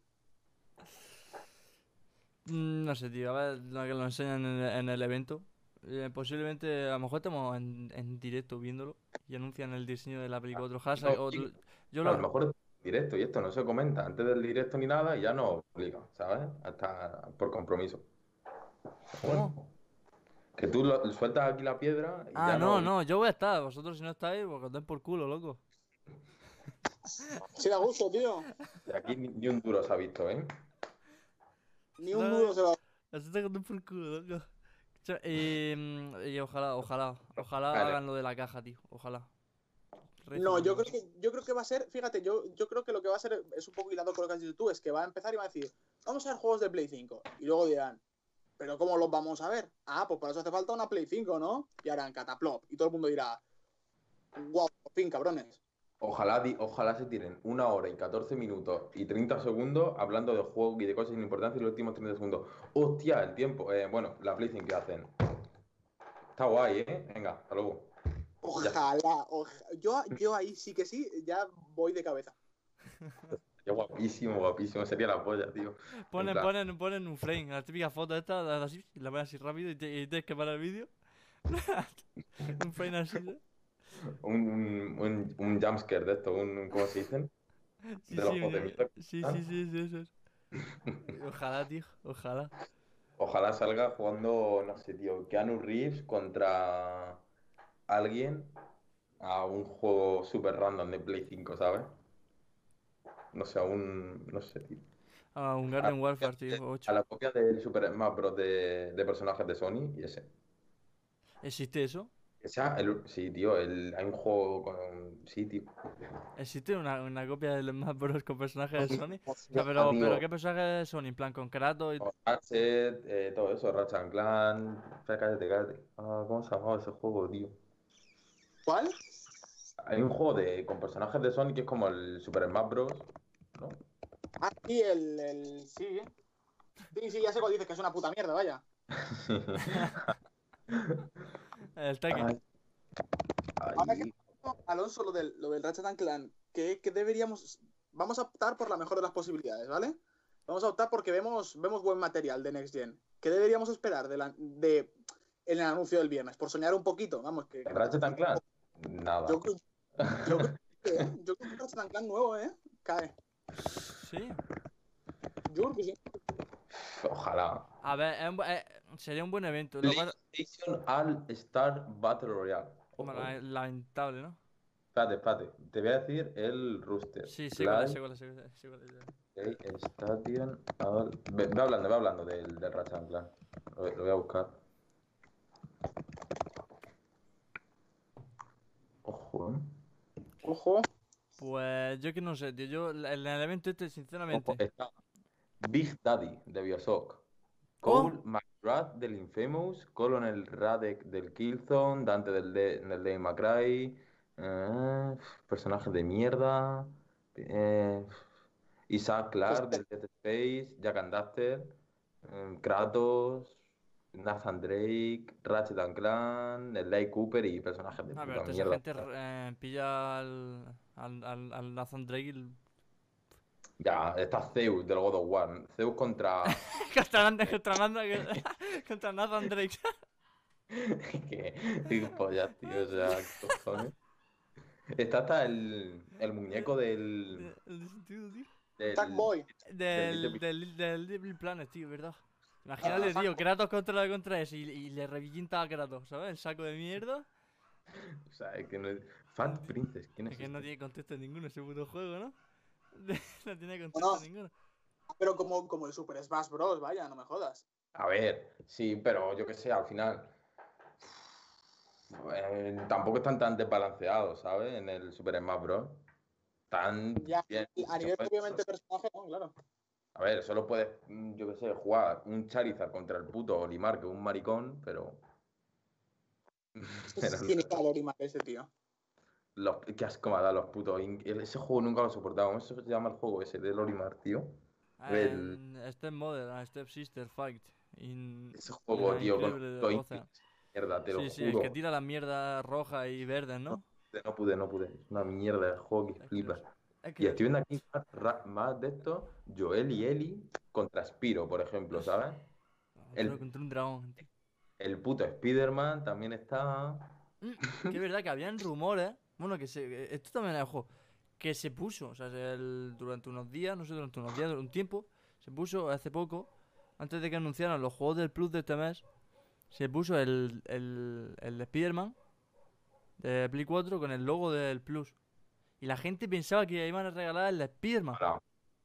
[SPEAKER 1] mm, No sé, tío, a ver lo que lo enseñan en el, en el evento. Eh, posiblemente, a lo mejor estemos en, en directo viéndolo y anuncian el diseño de la película. Otro hashtag,
[SPEAKER 3] No,
[SPEAKER 1] otro-. Yo
[SPEAKER 3] A lo
[SPEAKER 1] lo.
[SPEAKER 3] mejor es directo y esto no se comenta antes del directo ni nada y ya no obliga, ¿sabes? Hasta por compromiso. Bueno,
[SPEAKER 1] ¿Cómo?
[SPEAKER 3] que tú lo- sueltas aquí la piedra y
[SPEAKER 1] Ah,
[SPEAKER 3] ya
[SPEAKER 1] no,
[SPEAKER 3] no.
[SPEAKER 1] no, yo voy a estar. Vosotros si no estáis, pues que os den por culo, loco.
[SPEAKER 2] Sí, da gusto, tío.
[SPEAKER 3] Y aquí ni, ni un duro se ha visto, ¿eh?
[SPEAKER 2] Ni un
[SPEAKER 1] No.
[SPEAKER 2] duro se va.
[SPEAKER 1] Así te den por culo, loco. Cha- Y, y ojalá, ojalá, ojalá
[SPEAKER 3] Vale.
[SPEAKER 1] hagan lo de la caja, tío. Ojalá.
[SPEAKER 2] No, yo creo que yo creo que va a ser, fíjate, yo, yo creo que lo que va a ser es un poco hilado con lo que has dicho tú, es que va a empezar y va a decir, vamos a ver juegos de Play 5. Y luego dirán, ¿pero cómo los vamos a ver? Ah, pues para eso hace falta una Play 5, ¿no? Y harán cataplop. Y todo el mundo dirá, wow, por fin, cabrones.
[SPEAKER 3] Ojalá, ojalá se tiren una hora y 14 minutos y 30 segundos hablando de juego y de cosas sin importancia y los últimos 30 segundos. Hostia, el tiempo. Eh, bueno, la Play 5 que hacen. Está guay, ¿eh? Venga, hasta luego.
[SPEAKER 2] Ojalá, oja- Yo, yo ahí sí que sí, ya voy de cabeza.
[SPEAKER 3] Qué guapísimo, guapísimo. Sería la polla, tío.
[SPEAKER 1] Ponen, ponen, ponen un frame, la típica foto esta, la- así, la así rápido y, te- y tienes que parar el vídeo. un frame así, ¿eh?
[SPEAKER 3] Un, un, un, jumpscare de esto, un, ¿cómo se dicen?
[SPEAKER 1] Sí,
[SPEAKER 3] De los
[SPEAKER 1] sí,
[SPEAKER 3] potemitos
[SPEAKER 1] sí, sí, sí, sí, eso es. Ojalá, tío, ojalá.
[SPEAKER 3] Ojalá salga jugando, no sé, tío, Keanu Reeves contra alguien a un juego super random de Play 5, ¿sabes? No sé, a un, no sé, tío.
[SPEAKER 1] Ah, un Garden Warfare, tío,
[SPEAKER 3] A
[SPEAKER 1] 8.
[SPEAKER 3] la copia del Super Smash Bros. de, de personajes de Sony y ese.
[SPEAKER 1] ¿Existe eso?
[SPEAKER 3] Que sea el, sí, tío, el, hay un juego con, sí, tío.
[SPEAKER 1] ¿Existe una, una copia del Smash Bros con personajes de Sony? O sea, pero, pero ¿qué personajes de Sony? En plan, con Kratos y...
[SPEAKER 3] Ratchet, eh, todo eso, Ratchet and Clank, espera, cállate, cállate. Ah, ¿cómo se llamaba ese juego, tío?
[SPEAKER 2] ¿Cuál?
[SPEAKER 3] Hay un juego de, con personajes de Sony que es como el Super Smash Bros. ¿no?
[SPEAKER 2] Ah, sí, el, el. Sí. Sí, sí, ya sé cuál dices, que es una puta mierda, vaya.
[SPEAKER 1] El Tekken.
[SPEAKER 3] Ay.
[SPEAKER 2] Ahora
[SPEAKER 3] Ay,
[SPEAKER 2] Alonso, lo del, lo del Ratchet que, que deberíamos. Vamos a optar por la mejor de las posibilidades, ¿vale? Vamos a optar porque vemos, vemos buen material de Next Gen. ¿Qué deberíamos esperar de, la, de el anuncio del viernes? Por soñar un poquito, vamos, que. que-
[SPEAKER 3] Ratchet and Clank, nada.
[SPEAKER 2] Yo, creo- que, yo creo que Ratchet and Clank nuevo, ¿eh? Cae.
[SPEAKER 1] Sí.
[SPEAKER 2] Yo creo que sí.
[SPEAKER 3] Ojalá.
[SPEAKER 1] A ver, eh, sería un buen evento.
[SPEAKER 3] PlayStation All Star Battle Royale.
[SPEAKER 1] Lamentable, ¿no?
[SPEAKER 3] Espérate, espérate. Te voy a decir el rooster.
[SPEAKER 1] Sí, sí, cuál es,
[SPEAKER 3] Play-
[SPEAKER 1] sí, sí, sí,
[SPEAKER 3] All... Ve, ve hablando, ve hablando del, del Ratchet and Clank. Lo, lo voy a buscar. Ojo, ¿eh?
[SPEAKER 2] Ojo.
[SPEAKER 1] Pues yo que no sé, tío. Yo, el, el evento este, sinceramente.
[SPEAKER 3] Ojo, está Big Daddy de Bioshock.
[SPEAKER 1] ¿Cómo?
[SPEAKER 3] Cole McGrath del Infamous, Colonel Radek del Killzone, Dante del, de, del Cry, eh, personajes de mierda, eh, Isaac Clarke del Dead Space, Jack and Daxter, eh, Kratos, Nathan Drake, Ratchet and Clank, Sly Cooper y personajes de
[SPEAKER 1] Ah,
[SPEAKER 3] puta
[SPEAKER 1] pero
[SPEAKER 3] mierda.
[SPEAKER 1] gente eh, pilla al, al, al, al Nathan Drake y el-
[SPEAKER 3] Ya, está Zeus del God of War. Zeus contra.
[SPEAKER 1] contra, Nathan- contra, contra Nathan Drake.
[SPEAKER 3] ¿Qué? ¿Qué pollas, tío? O sea, ¿qué cojones? Está hasta el, el muñeco del.
[SPEAKER 1] El sentido, tío.
[SPEAKER 3] del-
[SPEAKER 2] Sackboy.
[SPEAKER 1] Del, del, del Little Planet, tío, ¿verdad? Imagínate, tío, Kratos contra, contra ese y, y le revienta a Kratos, ¿sabes? El saco de mierda.
[SPEAKER 3] O sea, es que no es. Fat Princess, ¿quién es
[SPEAKER 1] Es que no
[SPEAKER 3] este?
[SPEAKER 1] tiene contexto ninguno ese puto juego, ¿no? no tiene contexto
[SPEAKER 2] No.
[SPEAKER 1] ninguno.
[SPEAKER 2] Pero como, como el Super Smash Bros, vaya, no me jodas.
[SPEAKER 3] A ver, sí, pero yo qué sé, al final. eh, tampoco están tan desbalanceados, ¿sabes? En el Super Smash Bros. Tan
[SPEAKER 2] Ya,
[SPEAKER 3] bien.
[SPEAKER 2] A nivel, obviamente, personaje, no, claro.
[SPEAKER 3] A ver, solo puedes, mm, yo qué sé, jugar un Charizard contra el puto Olimar, que es un maricón, pero.
[SPEAKER 2] Es que
[SPEAKER 3] pero
[SPEAKER 2] tiene calor y mal ese tío.
[SPEAKER 3] Los, qué asco me ha dado los putos. el- Ese juego nunca lo he soportado. ¿Cómo se llama el juego ese del Olimar, tío? El-
[SPEAKER 1] En Step Mother, a Step Sister Fight. In...
[SPEAKER 3] Ese juego,
[SPEAKER 1] la
[SPEAKER 3] tío, con todo Mierda, te lo
[SPEAKER 1] Sí, sí, es
[SPEAKER 3] juro.
[SPEAKER 1] que tira la mierda roja y verde, ¿no?
[SPEAKER 3] No pude, no pude. Es una mierda de juego que
[SPEAKER 1] Es
[SPEAKER 3] flipa.
[SPEAKER 1] que- Es
[SPEAKER 3] Y estoy viendo aquí más, de esto, Joel y Ellie contra Spiro, por ejemplo, ¿sabes? el-
[SPEAKER 1] contra un dragón. tío.
[SPEAKER 3] El puto Spider-Man también está.
[SPEAKER 1] Que es verdad que habían rumores. Bueno, que se. Esto también es ojo. Que se puso. O sea, se- el- durante unos días, no sé, durante unos días, durante un tiempo. Se puso hace poco. Antes de que anunciaran los juegos del Plus de este mes. Se puso el, el, el Spider-Man. De Play 4 con el logo del Plus. Y la gente pensaba que iban a regalar el Spider-Man.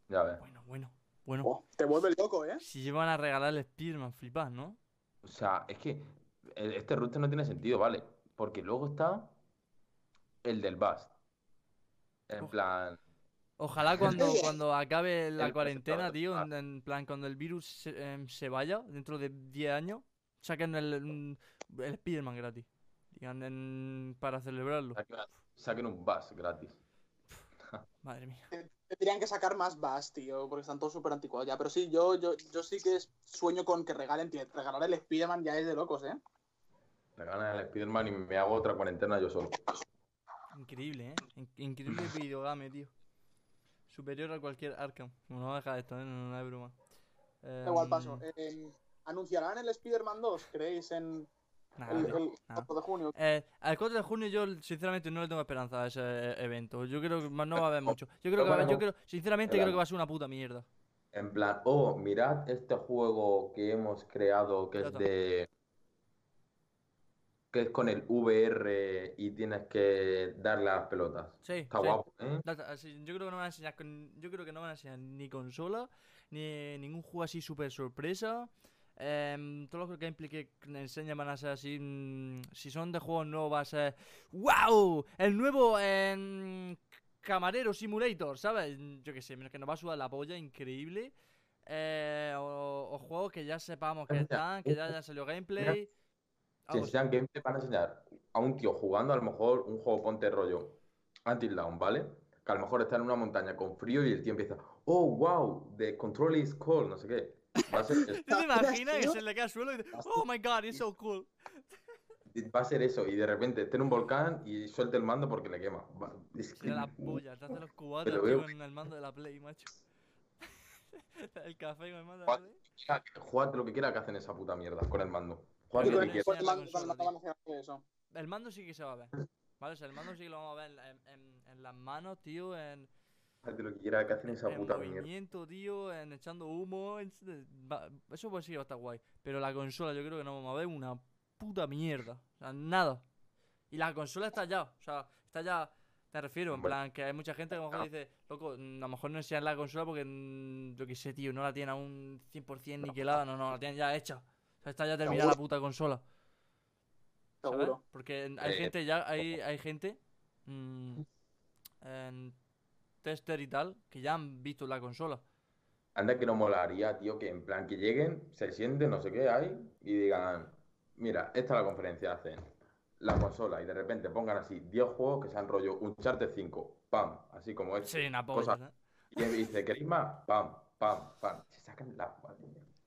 [SPEAKER 3] Ya ves.
[SPEAKER 1] Bueno, bueno, bueno.
[SPEAKER 2] Oh, te vuelve loco, ¿eh?
[SPEAKER 1] Si iban a regalar el Spider-Man, flipás, ¿no?
[SPEAKER 3] O sea, es que el- este rooster no tiene sentido, ¿vale? Porque luego está el del Bast. En plan.
[SPEAKER 1] Ojalá cuando, cuando acabe la
[SPEAKER 3] El
[SPEAKER 1] cuarentena, tío, en, en plan, cuando el virus se, em, se vaya, dentro de 10 años, saquen el, el Spider-Man gratis. Digan, en- para celebrarlo.
[SPEAKER 3] Saquen, un Bast gratis.
[SPEAKER 1] Madre mía.
[SPEAKER 2] Tendrían que sacar más Bass, tío, porque están todos súper anticuados ya. Pero sí, yo, yo, yo sí que es- sueño con que regalen, tío. Regalar el Spider-Man ya es de locos, ¿eh?
[SPEAKER 3] Me gana el Spider-Man y me hago otra cuarentena yo solo.
[SPEAKER 1] Increíble, ¿eh? In- increíble videogame, tío. Superior a cualquier Arkham. No deja esto, ¿eh? No, no es broma.
[SPEAKER 2] Da igual paso.
[SPEAKER 1] Em,
[SPEAKER 2] Eh, ¿Anunciarán el Spider-Man 2, creéis, en
[SPEAKER 1] nada,
[SPEAKER 2] el,
[SPEAKER 1] tío,
[SPEAKER 2] el
[SPEAKER 1] nada.
[SPEAKER 2] 4 de junio?
[SPEAKER 1] Eh, al 4 de junio yo sinceramente no le tengo esperanza a ese eh, evento. Yo creo que no va a haber mucho. Yo creo que va a haber- yo creo, sinceramente creo que va a ser una puta mierda.
[SPEAKER 3] En plan, oh, mirad este juego que hemos creado que es de. Que es con el VR y tienes que darle a las pelotas.
[SPEAKER 1] Sí,
[SPEAKER 3] Está
[SPEAKER 1] sí.
[SPEAKER 3] guapo, ¿eh?
[SPEAKER 1] Yo creo que no van a enseñar con- yo creo que no van a enseñar ni consola, ni ningún juego así súper sorpresa. Em, todos los gameplay que enseñan van a ser así. mm, si son de juegos nuevos, va a ser. ¡Wow! El nuevo em, Camarero Simulator, ¿sabes? Yo qué sé, que nos va a sudar la polla, increíble. Eh, o, o juegos que ya sepamos que están, que ya hayan salido gameplay.
[SPEAKER 3] Si enseñan gameplay, van a enseñar a un tío jugando a lo mejor un juego ponte rollo Until Dawn, ¿vale? Que a lo mejor está en una montaña con frío y el tío empieza, oh, wow, the control is cold, no sé qué. Va a ser,
[SPEAKER 1] ¿Tú te imaginas que se le cae al suelo y dice, oh my god, it's so cool?
[SPEAKER 3] va a ser eso y de repente esté en un volcán y suelte el mando porque le quema. Va- es que-
[SPEAKER 1] la polla, te hace los cubatas con el mando de la Play, macho. el café con el mando de la
[SPEAKER 3] Juega-
[SPEAKER 1] Play.
[SPEAKER 3] Jugad lo que quiera que hacen esa puta mierda con el mando.
[SPEAKER 2] Y
[SPEAKER 3] Jugad
[SPEAKER 1] Pero
[SPEAKER 3] lo
[SPEAKER 2] con
[SPEAKER 3] que
[SPEAKER 2] el, mando- el mando eso.
[SPEAKER 1] El sí que se va a ver. ¿Vale? O sea, el mando sí que lo vamos a ver en, en- en las manos, tío, en,
[SPEAKER 3] lo que quiera que hacen esa
[SPEAKER 1] en
[SPEAKER 3] puta mierda.
[SPEAKER 1] movimiento, tío, en echando humo. en- eso pues sí va a estar guay. Pero la consola yo creo que no vamos a ver una puta mierda. O sea, nada. Y la consola está ya. O sea, está ya. Te refiero, en plan, que hay mucha gente que a lo mejor dice, loco, mm, a lo mejor no enseñan la consola porque, mm, yo qué sé, tío, no la tienen aún 100% niquelada, no, no, la tienen ya hecha. Sea, está ya terminada la puta consola. ¿sabes?
[SPEAKER 2] Seguro.
[SPEAKER 1] Porque hay
[SPEAKER 3] Eh,
[SPEAKER 1] gente ya, hay, hay gente mm, en tester y tal que ya han visto la consola.
[SPEAKER 3] Anda que no molaría, tío, que en plan que lleguen, se sienten, no sé qué hay, y digan, mira, esta es la conferencia, hacen la consola, y de repente pongan así 10 juegos que sean rollo Uncharted 5, pam, así como es.
[SPEAKER 1] Sí, una polla.
[SPEAKER 3] cosas. Y dice, ¿queréis más? Pam, pam, pam. Se sacan la.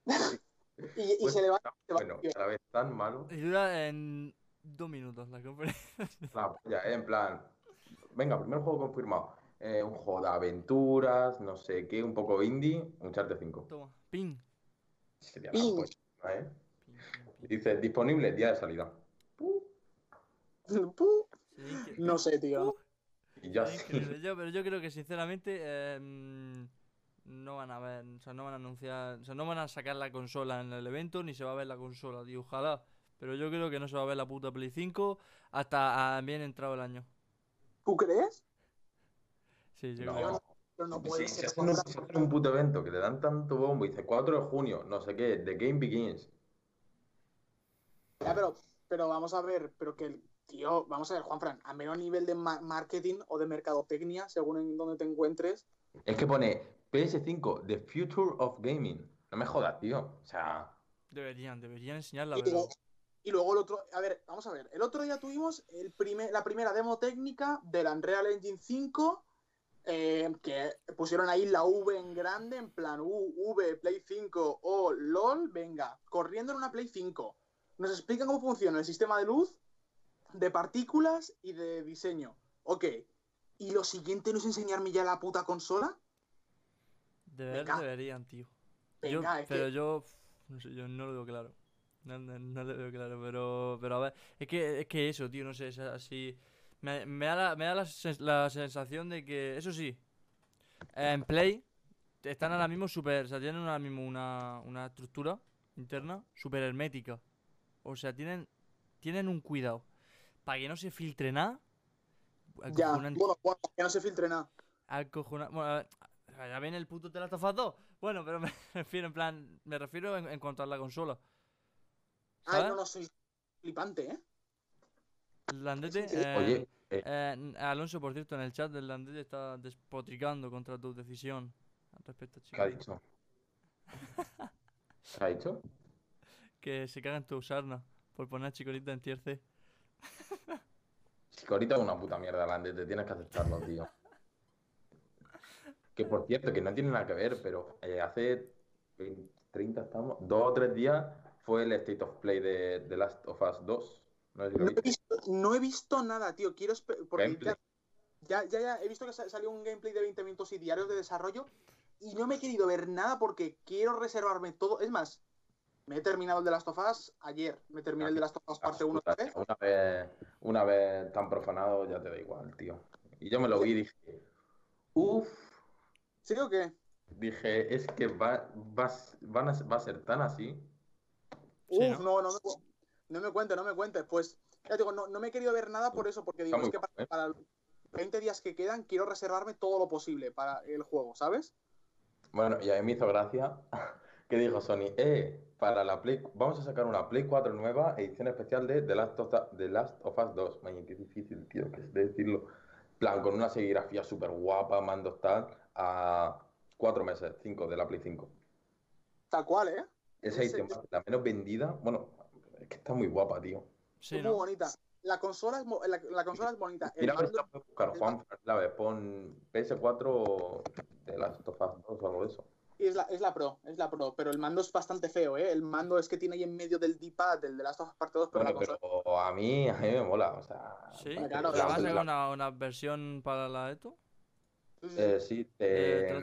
[SPEAKER 2] Y, y
[SPEAKER 3] Pues,
[SPEAKER 2] se le va. se va-
[SPEAKER 3] Bueno, cada vez tan malo.
[SPEAKER 1] Y dura en dos minutos la conferencia.
[SPEAKER 3] La polla, eh, en plan, venga, primer juego confirmado. Eh, un juego de aventuras, no sé qué, un poco indie, Uncharted 5.
[SPEAKER 1] Toma, ping.
[SPEAKER 3] Sería la
[SPEAKER 2] Ping.
[SPEAKER 3] polla, ¿eh?
[SPEAKER 1] Ping, ping, ping.
[SPEAKER 3] Dice, disponible día de salida.
[SPEAKER 2] Puh, No sé, tío.
[SPEAKER 1] Uh,
[SPEAKER 3] Y.
[SPEAKER 1] Yo- pero yo creo que sinceramente eh, mm, no van a ver, o sea, no van a anunciar, o sea, no van a sacar la consola en el evento ni se va a ver la consola, tío, ojalá. Pero yo creo que no se va a ver la puta Play 5 hasta bien entrado el año.
[SPEAKER 2] ¿Tú crees?
[SPEAKER 1] Sí, yo
[SPEAKER 3] No.
[SPEAKER 1] creo.
[SPEAKER 2] Pero no puede
[SPEAKER 3] se
[SPEAKER 2] ser.
[SPEAKER 3] hacen un, se hacen un puto evento que le dan tanto bombo, dice 4 de junio, no sé qué, The Game Begins.
[SPEAKER 2] Ya, pero, pero vamos a ver, pero que el tío, vamos a ver, Juanfran, a menos nivel de ma- marketing o de mercadotecnia, según en donde te encuentres,
[SPEAKER 3] Es que pone PS5, The Future of Gaming. No me jodas, tío. O sea,
[SPEAKER 1] Deberían, deberían enseñarla,
[SPEAKER 2] y
[SPEAKER 1] pero...
[SPEAKER 2] luego, y luego el otro, a ver, vamos a ver, el otro día tuvimos el primer, la primera demo técnica del Unreal Engine 5, eh, que pusieron ahí la V en grande, en plan U, V, Play 5 o LOL, venga, corriendo en una Play 5. Nos explican cómo funciona el sistema de luz, de partículas y de diseño. Ok. ¿Y lo siguiente no es enseñarme ya la puta consola?
[SPEAKER 1] De ver,
[SPEAKER 2] Venga.
[SPEAKER 1] deberían, tío. Yo-
[SPEAKER 2] Venga, es
[SPEAKER 1] pero
[SPEAKER 2] que...
[SPEAKER 1] yo, no sé, yo no lo veo claro. No, no, no lo veo claro, pero, pero a ver, es que, es que eso, tío, no sé, es así. Me, me da, la, me da la, sens- la sensación de que, eso sí, en Play están ahora mismo súper, o sea, tienen ahora mismo una, una estructura interna súper hermética. O sea, tienen, tienen un cuidado para que no se filtre nada.
[SPEAKER 2] Ya, bueno, bueno, que no se filtre nada.
[SPEAKER 1] Bueno, a ver, ya viene el puto The Last of Us 2. Bueno, pero me refiero en plan. Me refiero en, en cuanto a la consola.
[SPEAKER 2] Ay,
[SPEAKER 1] ¿Sabes?
[SPEAKER 2] no, no, soy flipante, ¿eh?
[SPEAKER 1] Landete.
[SPEAKER 2] Sí, sí.
[SPEAKER 1] eh,
[SPEAKER 3] oye, eh,
[SPEAKER 1] eh, Alonso, por cierto, en el chat del Landete está despotricando contra tu decisión al respecto,
[SPEAKER 3] ¿qué ha dicho? ¿Qué ha dicho?
[SPEAKER 1] Que se caga en tu sarna por poner a Chicorita en tier C.
[SPEAKER 3] Es una puta mierda, Landes, te tienes que aceptarlo, tío. Que por cierto, que no tiene nada que ver, pero eh, hace 20, 30, estamos, dos o tres días fue el State of Play de The Last of Us 2. No
[SPEAKER 2] he, visto, no he visto nada, tío. Quiero porque ya, ya, ya he visto que sa- salió un gameplay de 20 minutos y diarios de desarrollo y no me he querido ver nada porque quiero reservarme todo. Es más, me he terminado el de Last of Us ayer. Me terminé el de Last of Us parte 1 otra vez.
[SPEAKER 3] Una vez, una vez tan profanado ya te da igual, tío. Y yo me lo vi y dije, uff,
[SPEAKER 2] ¿Sí o qué?
[SPEAKER 3] dije, es que va, va, van a, va a ser tan así.
[SPEAKER 2] Uf,
[SPEAKER 1] Sí, ¿no?
[SPEAKER 2] no, no, me, no me cuentes, no me cuentes. Pues, ya te digo, no, no me he querido ver nada por eso, porque digo, es que para,
[SPEAKER 3] bueno, ¿eh?
[SPEAKER 2] para los 20 días que quedan quiero reservarme todo lo posible para el juego, ¿sabes?
[SPEAKER 3] Bueno, y a mí me hizo gracia que dijo Sony, eh, para la Play, vamos a sacar una Play 4 nueva, edición especial de The Last of, The Last of Us 2. Vaya, qué difícil, tío, que es de decirlo. plan, con una serigrafía súper guapa, mandos tal, a cuatro meses, cinco de la Play 5.
[SPEAKER 2] Tal cual, ¿eh?
[SPEAKER 3] Esa edición, la menos vendida, bueno, es que está muy guapa, tío.
[SPEAKER 1] Sí,
[SPEAKER 2] es
[SPEAKER 1] ¿no?
[SPEAKER 2] muy bonita. La consola es, la, la consola es bonita. El
[SPEAKER 3] Mira, a ver si
[SPEAKER 2] mando-
[SPEAKER 3] la puedes buscar, Juan, la vez, pon PS4 de Last of Us 2 o algo de eso.
[SPEAKER 2] es, la, es la Pro, es la Pro, pero el mando es bastante feo, ¿eh? El mando es que tiene ahí en medio del D-pad, del de Last of Us Parte 2, pero
[SPEAKER 3] Bueno,
[SPEAKER 2] la consola...
[SPEAKER 3] pero a mí, a mí me mola, o sea...
[SPEAKER 1] Sí,
[SPEAKER 2] Claro,
[SPEAKER 1] ¿Pero
[SPEAKER 2] claro,
[SPEAKER 1] van a
[SPEAKER 2] la-
[SPEAKER 1] una, una versión para la esto?
[SPEAKER 3] Eh, sí,
[SPEAKER 1] ¿De
[SPEAKER 3] te-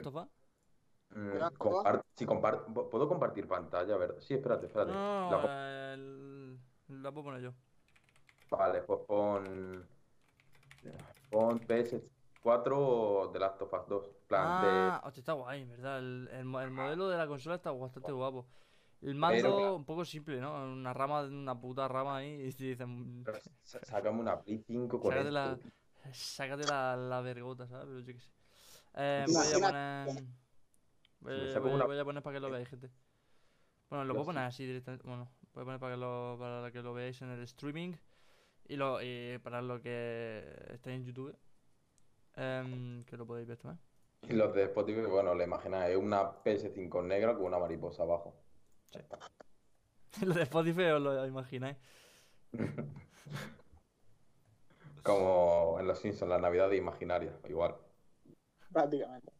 [SPEAKER 3] mm,
[SPEAKER 2] ¿Te la
[SPEAKER 3] compar- sí, compar- ¿Puedo compartir pantalla? A ver, sí, espérate, espérate.
[SPEAKER 1] No,
[SPEAKER 3] La po-
[SPEAKER 1] el- la puedo poner yo.
[SPEAKER 3] Vale, pues pon... Pon PS4 de Last of Us 2. plan, de-
[SPEAKER 1] Ah, hostia, está guay, ¿verdad? El, el el modelo de la consola está bastante guapo. El mando,
[SPEAKER 3] Pero-
[SPEAKER 1] un poco simple, ¿no? Una rama, una puta rama ahí y te dicen...
[SPEAKER 3] Sácame una Play 5 con
[SPEAKER 1] Sácate
[SPEAKER 3] esto.
[SPEAKER 1] la, sácate la, la vergota, ¿sabes? Pero yo qué sé. Eh, voy a poner... Voy,
[SPEAKER 3] saco
[SPEAKER 1] voy-
[SPEAKER 3] una-
[SPEAKER 1] voy a poner para que lo veáis, gente. Bueno, lo puedo
[SPEAKER 3] sí.
[SPEAKER 1] poner así directamente. Bueno, voy a poner para que lo, para que lo veáis en el streaming. Y, lo, y para lo que estáis en YouTube. em, que lo podéis ver también.
[SPEAKER 3] Y los de Spotify, bueno, le imagináis, es una PS5 negra con una mariposa abajo.
[SPEAKER 1] lo de Spotify os lo imagináis.
[SPEAKER 3] Como en Los Simpsons, la Navidad de imaginaria, igual.
[SPEAKER 2] Prácticamente.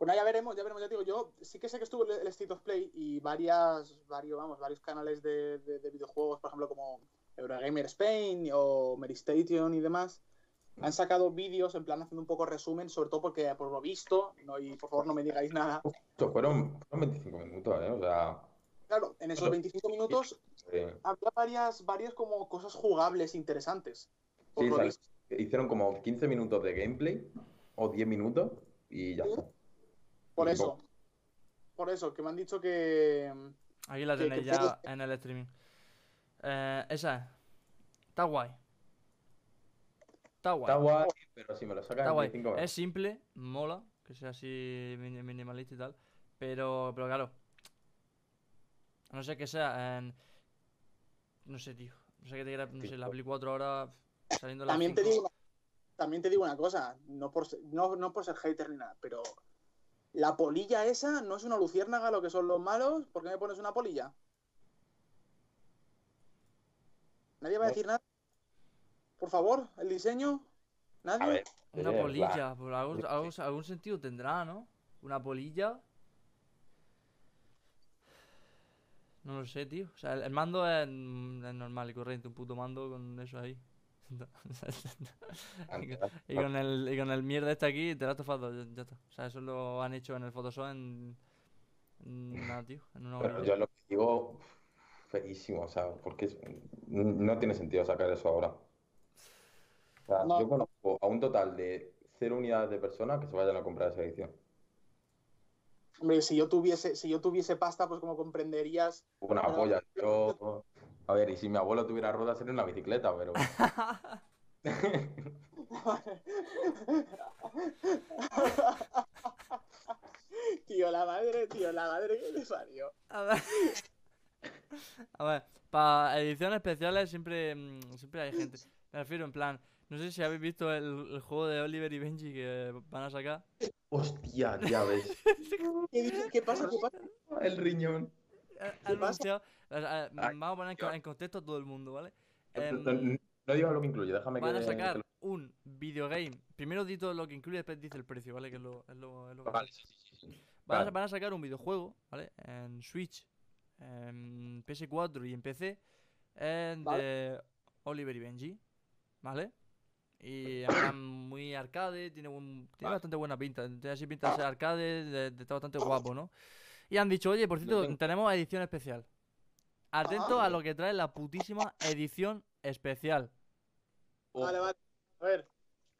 [SPEAKER 2] Nada, ya veremos, ya veremos, ya digo, yo sí que sé que estuvo el, el State of Play y varias, varios, vamos, varios canales de, de- de videojuegos, por ejemplo, como Eurogamer Spain o Meristation y demás, han sacado vídeos en plan haciendo un poco resumen, sobre todo porque por lo visto, no, y por favor no me digáis nada,
[SPEAKER 3] fueron, fueron 25 minutos, ¿eh? O sea,
[SPEAKER 2] claro, en esos
[SPEAKER 3] Claro.
[SPEAKER 2] 25 minutos había varias, varias como cosas jugables interesantes. Por
[SPEAKER 3] sí,
[SPEAKER 2] lo
[SPEAKER 3] sal-
[SPEAKER 2] visto.
[SPEAKER 3] hicieron como 15 minutos de gameplay o 10 minutos y ya
[SPEAKER 2] Sí.
[SPEAKER 3] está.
[SPEAKER 2] Por
[SPEAKER 3] Y
[SPEAKER 2] eso, por eso, que me han dicho que...
[SPEAKER 1] Aquí la tenéis
[SPEAKER 2] que
[SPEAKER 1] ya
[SPEAKER 2] puedes-
[SPEAKER 1] en el streaming. Eh, esa es. Está guay. Está guay.
[SPEAKER 3] Está guay, pero si me lo sacas
[SPEAKER 1] Está
[SPEAKER 3] en
[SPEAKER 1] guay.
[SPEAKER 3] 25
[SPEAKER 1] Es simple, mola, que sea así mini- minimalista y tal. Pero, pero claro. A no ser que sea en. No sé, tío. No sé que te quiera, no sé, la Play 4 ahora saliendo la
[SPEAKER 2] También te digo también te digo una cosa, no por, ser, no, no por ser hater ni nada, pero la polilla esa no es una luciérnaga lo que son los malos. ¿Por qué me pones una polilla? ¿Nadie va a decir nada? Por favor, el diseño. ¿Nadie?
[SPEAKER 3] A ver,
[SPEAKER 1] Una
[SPEAKER 3] eh,
[SPEAKER 1] polilla, por algún, algún- algún sentido tendrá, ¿no? Una polilla. No lo sé, tío. O sea, el, el mando es, mm, es normal y corriente, un puto mando con eso ahí. y, con, y con el, y con el mierda este aquí, te la has tofado, ya, ya está. O sea, eso lo han hecho en el Photoshop en. en nada, tío. En una
[SPEAKER 3] Pero
[SPEAKER 1] horilla.
[SPEAKER 3] yo lo que digo, feísimo, o sea, porque es- no tiene sentido sacar eso ahora. O sea,
[SPEAKER 2] No.
[SPEAKER 3] yo conozco a un total de cero unidades de personas que se vayan a comprar esa edición.
[SPEAKER 2] Hombre, si yo tuviese, si yo tuviese pasta, pues como comprenderías.
[SPEAKER 3] Una
[SPEAKER 2] Pero-
[SPEAKER 3] polla. Yo, a ver, y si mi abuelo tuviera ruedas sería una bicicleta, pero
[SPEAKER 2] tío, la madre, tío, la madre que le parió.
[SPEAKER 1] A ver. A ver, para ediciones especiales siempre, mm, siempre hay gente. Me refiero en plan, no sé si habéis visto el, el juego de Oliver y Benji que van a sacar.
[SPEAKER 3] hostia, ya ves.
[SPEAKER 2] ¿Qué, pasa? ¿Qué pasa?
[SPEAKER 3] El riñón.
[SPEAKER 2] Pasa?
[SPEAKER 1] anunciado-
[SPEAKER 3] Ay,
[SPEAKER 1] vamos a poner en, co-
[SPEAKER 3] Dios.
[SPEAKER 1] en contexto a todo el mundo, ¿vale?
[SPEAKER 3] No,
[SPEAKER 1] Em,
[SPEAKER 3] no digas lo que incluye, déjame
[SPEAKER 1] van a
[SPEAKER 3] que-
[SPEAKER 1] sacar
[SPEAKER 3] que lo-
[SPEAKER 1] un videogame. Primero di todo lo que incluye, después dice el precio, ¿vale? Que es lo, es lo, es lo
[SPEAKER 3] Vale, sí, sí, sí.
[SPEAKER 1] Van, a, van a sacar un videojuego, ¿vale? En Switch, en PS4 y en PC. En
[SPEAKER 2] Vale.
[SPEAKER 1] de Oliver y Benji, ¿vale? Y muy arcade, tiene, un, tiene bastante buena pinta. Tiene así pinta de ser arcade, de, de estar bastante guapo, ¿no? Y han dicho, oye, por cierto, tenemos edición especial. Atento
[SPEAKER 2] Ah.
[SPEAKER 1] a lo que trae la putísima edición especial.
[SPEAKER 3] O
[SPEAKER 2] Vale, vale. A ver,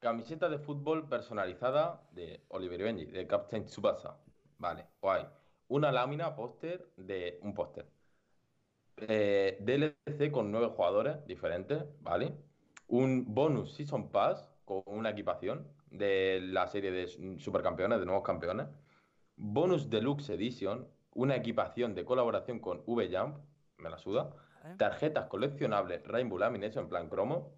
[SPEAKER 3] Camiseta de fútbol personalizada de Oliver y Benji, de Captain Tsubasa. Vale, guay. Una lámina, póster de un póster. Eh, DLC con nueve jugadores diferentes, ¿vale? Un bonus Season Pass con una equipación de la serie de supercampeones, de nuevos campeones. Bonus Deluxe Edition, una equipación de colaboración con V-Jump, me la suda. Tarjetas coleccionables Rainbow Lamination en plan cromo.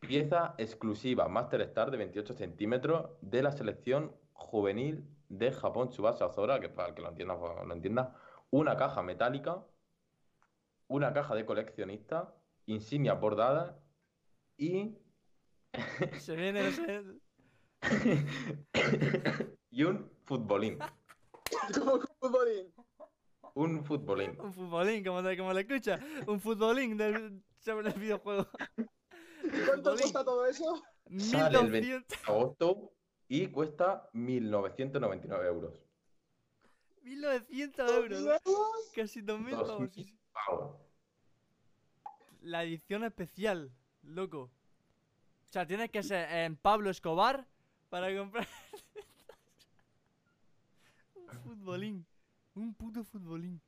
[SPEAKER 3] Pieza exclusiva Master Star de 28 centímetros de la selección juvenil de Japón Tsubasa Ozora, que para el que lo entienda, pues, lo entienda. Una caja metálica, una caja de coleccionista, insignias bordadas y,
[SPEAKER 1] Se viene, se-
[SPEAKER 3] y un futbolín.
[SPEAKER 2] como con futbolín.
[SPEAKER 3] Un futbolín.
[SPEAKER 1] un futbolín, como, te- como le escucha. Un futbolín del, sobre el videojuego.
[SPEAKER 2] ¿Cuánto
[SPEAKER 1] Futbolín.
[SPEAKER 2] cuesta todo eso?
[SPEAKER 3] Sale el
[SPEAKER 1] 1200,
[SPEAKER 3] de agosto y cuesta 1.999 euros.
[SPEAKER 1] 1900 euros.
[SPEAKER 2] euros?
[SPEAKER 1] Casi 2000
[SPEAKER 3] Dos
[SPEAKER 1] pavos.
[SPEAKER 3] mil pavos.
[SPEAKER 1] La edición especial, loco. O sea, tienes que ser en Pablo Escobar para comprar. un futbolín. Un puto futbolín.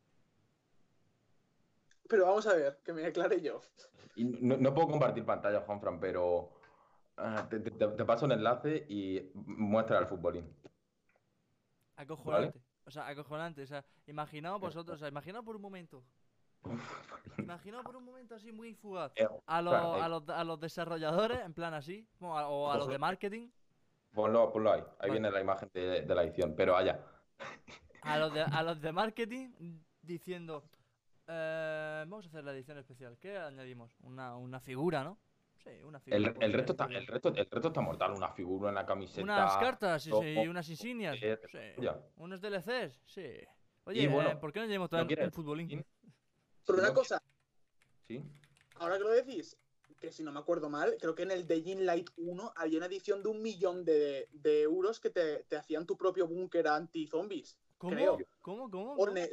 [SPEAKER 2] Pero vamos a ver, que me aclare yo.
[SPEAKER 3] Y no, no puedo compartir pantalla, Juanfran, pero ah, te, te- te paso un enlace y muestra el futbolín.
[SPEAKER 1] Acojonante. O sea, acojonante. O sea, imaginaos vosotros, o sea, imaginaos por un momento. Imaginaos por un momento así muy fugaz.
[SPEAKER 3] Eh,
[SPEAKER 1] A los,
[SPEAKER 3] claro, eh.
[SPEAKER 1] a los, a los desarrolladores, en plan así, a- o a los de marketing,
[SPEAKER 3] Ponlo, ponlo ahí. Ahí
[SPEAKER 1] Vale.
[SPEAKER 3] viene la imagen de, de la edición, pero allá.
[SPEAKER 1] A los de, a los de marketing diciendo, eh, vamos a hacer la edición especial. ¿Qué añadimos? Una, una figura, ¿no? Sí, una figura.
[SPEAKER 3] El, el
[SPEAKER 1] ser
[SPEAKER 3] resto está, el, resto, el resto está mortal. Una figura, una camiseta.
[SPEAKER 1] Unas cartas, sí, sí, unas insignias.
[SPEAKER 3] eh,
[SPEAKER 1] Sí. Unos DLCs, sí. Oye,
[SPEAKER 3] bueno,
[SPEAKER 1] eh, ¿por qué no llevamos
[SPEAKER 3] ¿no
[SPEAKER 1] también
[SPEAKER 3] quieres
[SPEAKER 1] un futbolín?
[SPEAKER 2] Pero una
[SPEAKER 3] no-
[SPEAKER 2] cosa,
[SPEAKER 3] Sí.
[SPEAKER 2] ahora que lo decís, que si no me acuerdo mal, creo que en el Dying Light 1 había una edición de un millón de, de euros que te, te hacían tu propio búnker anti-zombies.
[SPEAKER 1] ¿Cómo?
[SPEAKER 2] creo.
[SPEAKER 1] ¿Cómo? ¿Cómo?
[SPEAKER 2] En el,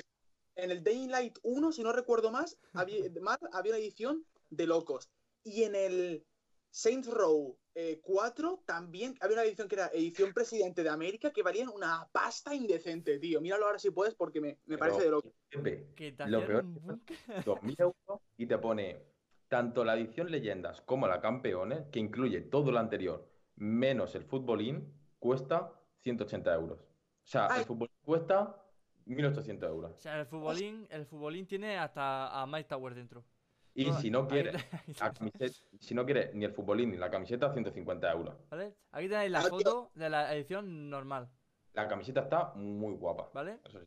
[SPEAKER 2] en el Dying Light 1, si no recuerdo más, había, había una edición de locos. Y en el Saints Row eh, 4 también había una edición que era edición presidente de América que valían una pasta indecente, tío. Míralo ahora si puedes porque me, parece de loco.
[SPEAKER 1] Te
[SPEAKER 3] lo peor
[SPEAKER 1] un
[SPEAKER 3] que fue-
[SPEAKER 1] búnker.
[SPEAKER 3] 2.000 euros y te pone tanto la edición Leyendas como la Campeones, que incluye todo lo anterior, menos el futbolín, cuesta 180 euros. O sea,
[SPEAKER 2] Ay.
[SPEAKER 3] el futbolín cuesta 1.800 euros.
[SPEAKER 1] O sea, el futbolín, el futbolín tiene hasta a Mike Tower dentro.
[SPEAKER 3] Y si no quieres, la camiseta- si no quieres ni el futbolín ni la camiseta, 150 euros.
[SPEAKER 1] ¿Vale? Aquí tenéis la
[SPEAKER 2] Ah,
[SPEAKER 1] foto de la edición normal,
[SPEAKER 3] La camiseta está muy guapa.
[SPEAKER 1] ¿vale?
[SPEAKER 3] Eso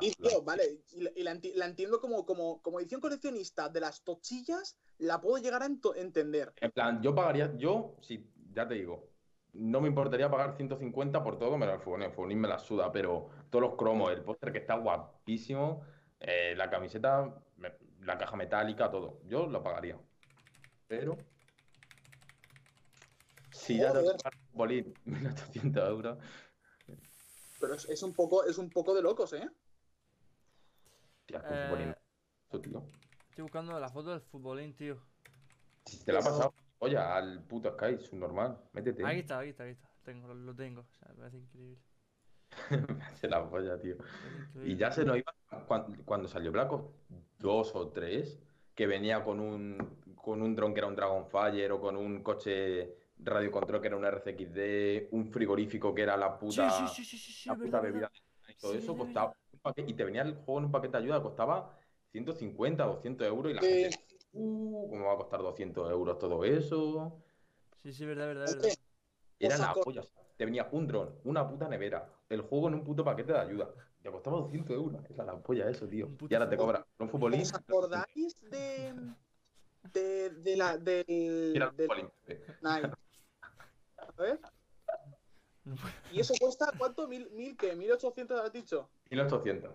[SPEAKER 3] sí.
[SPEAKER 2] Tío, vale. Y, la, y la enti- la entiendo como, como, como edición coleccionista de las tochillas, la puedo llegar a entender.
[SPEAKER 3] En plan, yo pagaría, yo, sí, ya te digo, no me importaría pagar 150 por todo, menos el futbolín, el futbolín me la suda, pero todos los cromos, el póster que está guapísimo, eh, la camiseta, me- la caja metálica, todo, yo lo pagaría. Pero, si ya te el futbolín 1800 euros,
[SPEAKER 2] Pero es, es un poco, es un poco de locos, ¿eh?
[SPEAKER 3] tía, el futbolín,
[SPEAKER 1] Eh,
[SPEAKER 3] tío.
[SPEAKER 1] estoy buscando la foto del futbolín, tío.
[SPEAKER 3] Si te la ha pasado, oye, al puto Sky, subnormal, métete.
[SPEAKER 1] Aquí está, aquí está, aquí está. Tengo, lo, lo tengo. O sea, me parece increíble.
[SPEAKER 3] Me hace la polla, tío. Y ya se nos iba cuan- cuando, salió Black Ops 2 o 3, que venía con un, con un dron que era un Dragonfire o con un coche radiocontrol que era un RCXD, un frigorífico que era la puta,
[SPEAKER 1] sí, sí, sí, sí, sí,
[SPEAKER 3] la puta
[SPEAKER 1] verdad,
[SPEAKER 3] bebida
[SPEAKER 1] verdad.
[SPEAKER 3] y todo
[SPEAKER 1] Sí,
[SPEAKER 3] eso costaba un paquete- y te venía el juego en un paquete de ayuda, costaba 150, 200 euros y la gente, uh, ¿cómo va a costar 200 euros todo eso?
[SPEAKER 1] Sí, sí, verdad, verdad, verdad.
[SPEAKER 3] Era la polla. Te venía un dron, una puta nevera, el juego en un puto paquete de ayuda. Te costaba 200 euros. Era la polla eso, tío. Y ahora te cobra un futbolín.
[SPEAKER 2] ¿Os acordáis de, de, de la, del, del.
[SPEAKER 3] Pepe.
[SPEAKER 2] Night? ¿Y eso cuesta cuánto? ¿Mil, mil qué? ¿1800 has dicho?
[SPEAKER 3] 1800.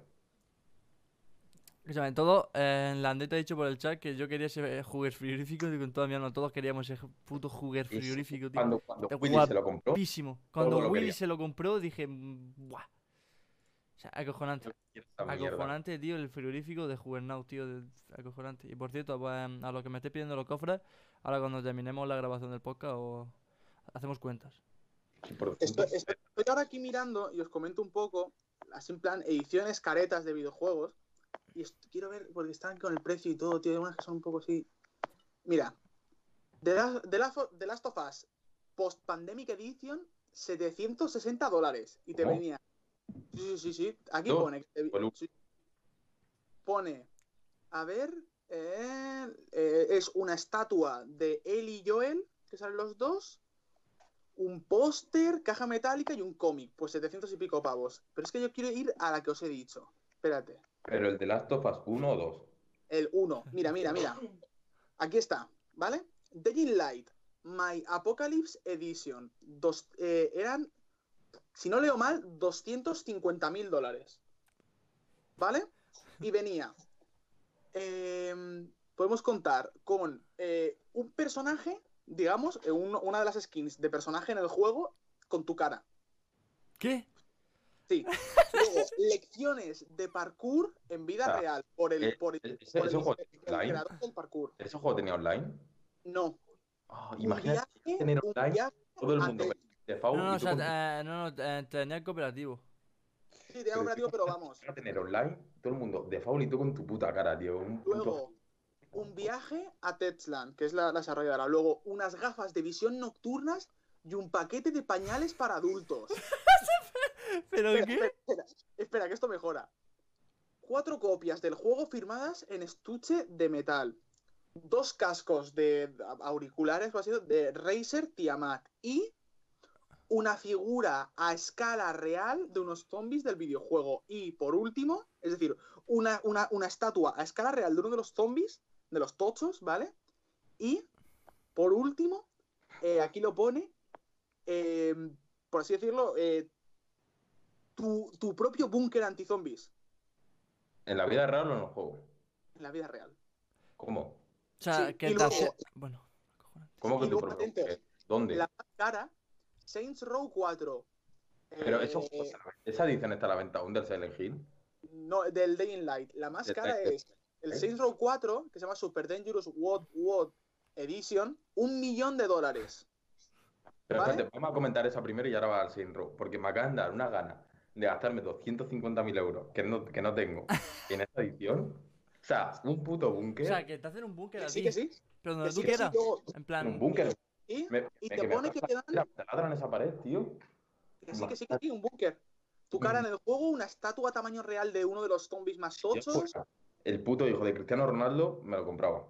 [SPEAKER 1] Escúchame, todo, eh, Landet ha dicho por el chat que yo quería ese juguete frigorífico y con toda mi alma todos queríamos ese puto
[SPEAKER 3] sí,
[SPEAKER 1] frigorífico, tío.
[SPEAKER 3] Cuando, cuando Willy se lo compró,
[SPEAKER 1] Guapísimo. Cuando Willy se lo compró dije, "Mm, ¡buah! O sea, acojonante.
[SPEAKER 3] mierda.
[SPEAKER 1] Acojonante, tío, el frigorífico de Juggernaut, tío, de- acojonante. Y por cierto, pues, a lo que me esté pidiendo los cofres, ahora cuando terminemos la grabación del podcast o hacemos cuentas.
[SPEAKER 2] Estoy ahora aquí mirando y os comento un poco, así en plan, ediciones caretas de videojuegos. Y quiero ver, porque están con el precio y todo, tío. Hay unas que son un poco así. Mira, The Last, The Last of- The Last of Us Post Pandemic Edition, 760 dólares. Y te
[SPEAKER 3] ¿Cómo?
[SPEAKER 2] venía. Sí, sí, sí, sí. Aquí
[SPEAKER 3] No,
[SPEAKER 2] pone. sí. Pone. A ver. eh, eh, es una estatua de él y Joel, que salen los dos un póster, caja metálica y un cómic. Pues 700 y pico pavos. Pero es que yo quiero ir a la que os he dicho. Espérate.
[SPEAKER 3] Pero el de Last of Us 1 o 2.
[SPEAKER 2] El 1. Mira, mira, mira. Aquí está, ¿vale? Dying Light, My Apocalypse Edition. Dos, eh, eran, si no leo mal, 250 mil dólares. ¿Vale? Y venía. em, podemos contar con eh, un personaje, digamos, eh, un- una de las skins de personaje en el juego con tu cara.
[SPEAKER 1] ¿Qué?
[SPEAKER 2] Sí. Luego, lecciones de parkour en vida
[SPEAKER 3] Ah,
[SPEAKER 2] real. Por el,
[SPEAKER 3] eh,
[SPEAKER 2] por el,
[SPEAKER 3] ese-
[SPEAKER 2] por
[SPEAKER 3] ese
[SPEAKER 2] el-
[SPEAKER 3] juego
[SPEAKER 2] el
[SPEAKER 3] online.
[SPEAKER 2] creador del parkour.
[SPEAKER 3] ¿Ese juego tenía online?
[SPEAKER 2] No. Un
[SPEAKER 3] imagínate
[SPEAKER 2] viaje-
[SPEAKER 3] tener online todo el mundo
[SPEAKER 2] Tel-
[SPEAKER 3] de Faul
[SPEAKER 1] No, no,
[SPEAKER 3] y
[SPEAKER 1] o sea,
[SPEAKER 3] con-
[SPEAKER 1] eh, no, no, eh, tenía cooperativo.
[SPEAKER 2] Sí, tenía cooperativo, pero vamos.
[SPEAKER 3] a tener online todo el mundo de Faul y tú con tu puta cara, tío. Un puto-
[SPEAKER 2] Luego, un viaje a Techland, que es la, la desarrolladora. Luego, unas gafas de visión nocturnas y un paquete de pañales para adultos.
[SPEAKER 1] ¿Pero
[SPEAKER 2] Espera,
[SPEAKER 1] qué?
[SPEAKER 2] espera, espera, espera, que esto mejora. Cuatro copias del juego firmadas en estuche de metal. Dos cascos de auriculares o así, de Razer Tiamat. Y una figura a escala real de unos zombies del videojuego. Y por último, es decir, una, una- una estatua a escala real de uno de los zombies, de los tochos, ¿vale? Y por último, eh, aquí lo pone, eh, por así decirlo, eh, tu, tu propio búnker anti-zombies
[SPEAKER 3] ¿En la vida real o en el juego?
[SPEAKER 2] en la vida real.
[SPEAKER 3] ¿Cómo?
[SPEAKER 1] O sea,
[SPEAKER 2] Sí,
[SPEAKER 1] que
[SPEAKER 2] luego-
[SPEAKER 1] Bueno.
[SPEAKER 3] ¿Cómo que tu propio?
[SPEAKER 2] atentos,
[SPEAKER 3] eh, ¿Dónde?
[SPEAKER 2] La más cara, Saints Row 4.
[SPEAKER 3] Pero eso,
[SPEAKER 2] eh,
[SPEAKER 3] esa edición está a la venta aún del Silent Hill.
[SPEAKER 2] no, del Day in Light. La más cara es el. Saints Row 4, que se llama Super Dangerous World, World Edition, un millón de dólares.
[SPEAKER 3] Pero
[SPEAKER 2] ¿Vale?
[SPEAKER 3] espérate, vamos a comentar esa primero y ahora va al Saints Row. Porque me acaban de dar una gana de gastarme 250.000 euros que no, que no tengo en esta edición. O sea, un puto
[SPEAKER 1] O
[SPEAKER 3] búnker.
[SPEAKER 1] sea, que te hacen un búnker
[SPEAKER 2] Que
[SPEAKER 1] a
[SPEAKER 2] sí, que sí.
[SPEAKER 1] Pero donde tú
[SPEAKER 2] sí,
[SPEAKER 1] quieras.
[SPEAKER 2] luego-
[SPEAKER 1] En
[SPEAKER 3] en
[SPEAKER 1] plan,
[SPEAKER 3] un búnker.
[SPEAKER 2] y,
[SPEAKER 3] Me-
[SPEAKER 2] y
[SPEAKER 3] me-
[SPEAKER 2] te
[SPEAKER 3] que me
[SPEAKER 2] pone que te dan
[SPEAKER 3] Mira, me taladran esa pared, tío.
[SPEAKER 2] que sí, que sí, que sí, un búnker. Tu cara en el juego, una estatua a tamaño real de uno de los zombies más
[SPEAKER 3] Yo
[SPEAKER 2] tochos,
[SPEAKER 3] El puto hijo de Cristiano Ronaldo me lo compraba.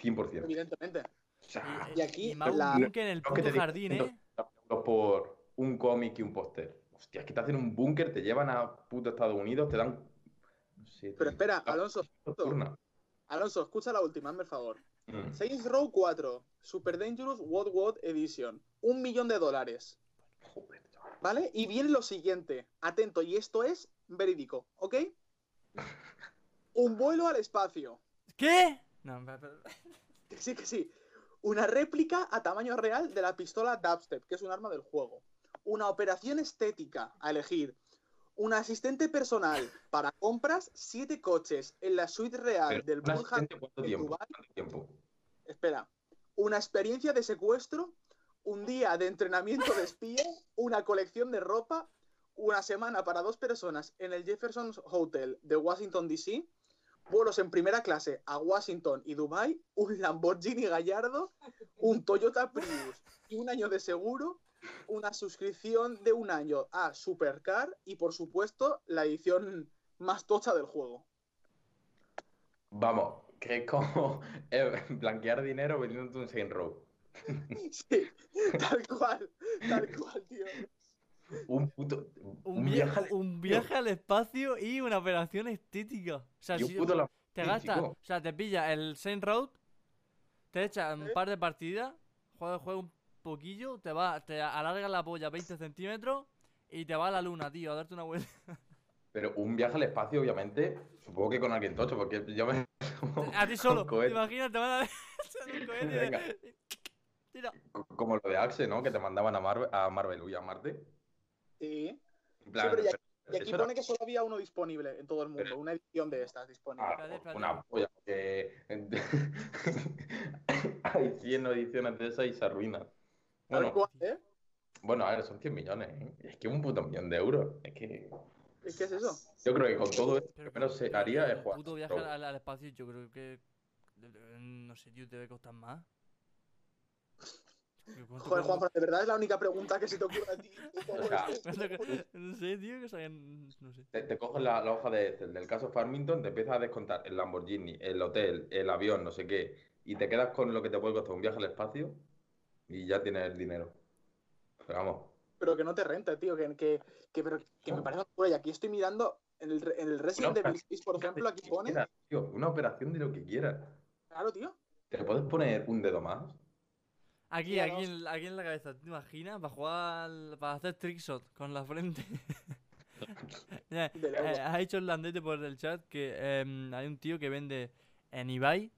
[SPEAKER 3] 100%.
[SPEAKER 2] evidentemente.
[SPEAKER 3] O sea,
[SPEAKER 2] Y aquí,
[SPEAKER 1] y más
[SPEAKER 2] la-
[SPEAKER 1] un búnker en el puto
[SPEAKER 3] te digo,
[SPEAKER 1] jardín, ¿eh?
[SPEAKER 3] 150 euros por un cómic y un póster. Hostia, es que te hacen un búnker, te llevan a puto Estados Unidos, te dan. no sé,
[SPEAKER 2] Pero espera, Alonso,
[SPEAKER 3] nocturna.
[SPEAKER 2] Alonso, escucha la última, hazme el favor.
[SPEAKER 3] Mm.
[SPEAKER 2] Saints Row 4, Super Dangerous World World Edition, un millón de dólares,
[SPEAKER 3] Joder.
[SPEAKER 2] ¿vale? Y viene lo siguiente, atento, y esto es verídico, ¿ok? Un vuelo al espacio,
[SPEAKER 1] ¿Qué? No, espera, espera.
[SPEAKER 2] que sí, que sí. Una réplica a tamaño real de la pistola Dubstep, que es un arma del juego. Una operación estética a elegir. Un asistente personal para compras, siete coches en la suite real
[SPEAKER 3] Pero,
[SPEAKER 2] del
[SPEAKER 3] ¿un
[SPEAKER 2] Burj
[SPEAKER 3] asistente ¿Cuánto
[SPEAKER 2] en
[SPEAKER 3] tiempo?
[SPEAKER 2] Dubái. Espera, una experiencia de secuestro, un día de entrenamiento de espía, una colección de ropa, una semana para dos personas en el Jefferson Hotel de Washington, D.C., vuelos en primera clase a Washington y Dubai, un Lamborghini Gallardo, un Toyota Prius y un año de seguro, una suscripción de un año a Supercar y, por supuesto, la edición más tocha del juego.
[SPEAKER 3] Vamos, que es como eh, blanquear dinero vendiéndote un Saint Row.
[SPEAKER 2] Sí, tal cual, tal cual, tío.
[SPEAKER 3] Un puto.
[SPEAKER 1] Un,
[SPEAKER 3] viaje al
[SPEAKER 1] un viaje al espacio y una operación estética. O sea,
[SPEAKER 3] y un
[SPEAKER 1] si
[SPEAKER 3] puto la-
[SPEAKER 1] te gastas, o sea, te pilla el Saint Road, te echa un
[SPEAKER 2] ¿Eh?
[SPEAKER 1] par de partidas, juega, juega un poquillo, te va, te alarga la polla 20 centímetros y te va a la luna, tío, a darte una vuelta.
[SPEAKER 3] Pero un viaje al espacio, obviamente, supongo que con alguien tocho, porque yo me.
[SPEAKER 1] A ti solo.
[SPEAKER 3] cohete.
[SPEAKER 1] Imagínate, te van a.
[SPEAKER 3] Venga.
[SPEAKER 1] y- Tira.
[SPEAKER 3] Co- Como lo de Axe, ¿no? Que te mandaban a Marvel, a Marvel uy, a Marte.
[SPEAKER 2] Sí.
[SPEAKER 3] En plan,
[SPEAKER 2] pero ya-
[SPEAKER 3] pero
[SPEAKER 2] Y aquí
[SPEAKER 3] era-
[SPEAKER 2] pone que solo había uno disponible en todo el mundo,
[SPEAKER 3] Pero-
[SPEAKER 2] una edición de estas disponible.
[SPEAKER 3] Ah, una polla, que hay 100 ediciones de esas y se arruinan. Bueno,
[SPEAKER 2] ¿eh?
[SPEAKER 3] bueno, a ver, son 100 millones, ¿eh? Es que un puto millón de euros. Es que
[SPEAKER 2] ¿Es que es eso?
[SPEAKER 3] yo creo que con todo esto,
[SPEAKER 1] Pero
[SPEAKER 3] lo primero
[SPEAKER 1] que-
[SPEAKER 3] se haría es
[SPEAKER 1] un
[SPEAKER 3] jugar.
[SPEAKER 1] puto viaje al, al espacio, yo creo que. No sé, tío, debe costar más. Yo, ¿cuánto
[SPEAKER 2] Joder, Juanfran, de verdad es la única pregunta que se te ocurre a ti.
[SPEAKER 1] No sé, tío, que sabían. No sé.
[SPEAKER 3] Te, te coges la, la hoja de Excel del caso Farmington, te empiezas a descontar el Lamborghini, el hotel, el avión, no sé qué, y te quedas con lo que te puede costar un viaje al espacio y ya tienes el dinero. Pero vamos,
[SPEAKER 2] pero que no te renta, tío, que, que, que, pero que me parece locura. Y aquí estoy mirando en el, en el Resident
[SPEAKER 3] Una
[SPEAKER 2] Evil 6, por ejemplo, aquí pone.
[SPEAKER 3] quieras, tío, una operación de lo que quieras.
[SPEAKER 2] Claro, tío.
[SPEAKER 3] ¿Te puedes poner un dedo más?
[SPEAKER 1] Aquí, aquí, en, aquí en la cabeza, ¿te imaginas? Para jugar. al- Para hacer trickshot con la frente. Eh, ha dicho el landete por el chat que em, hay un tío que vende en eBay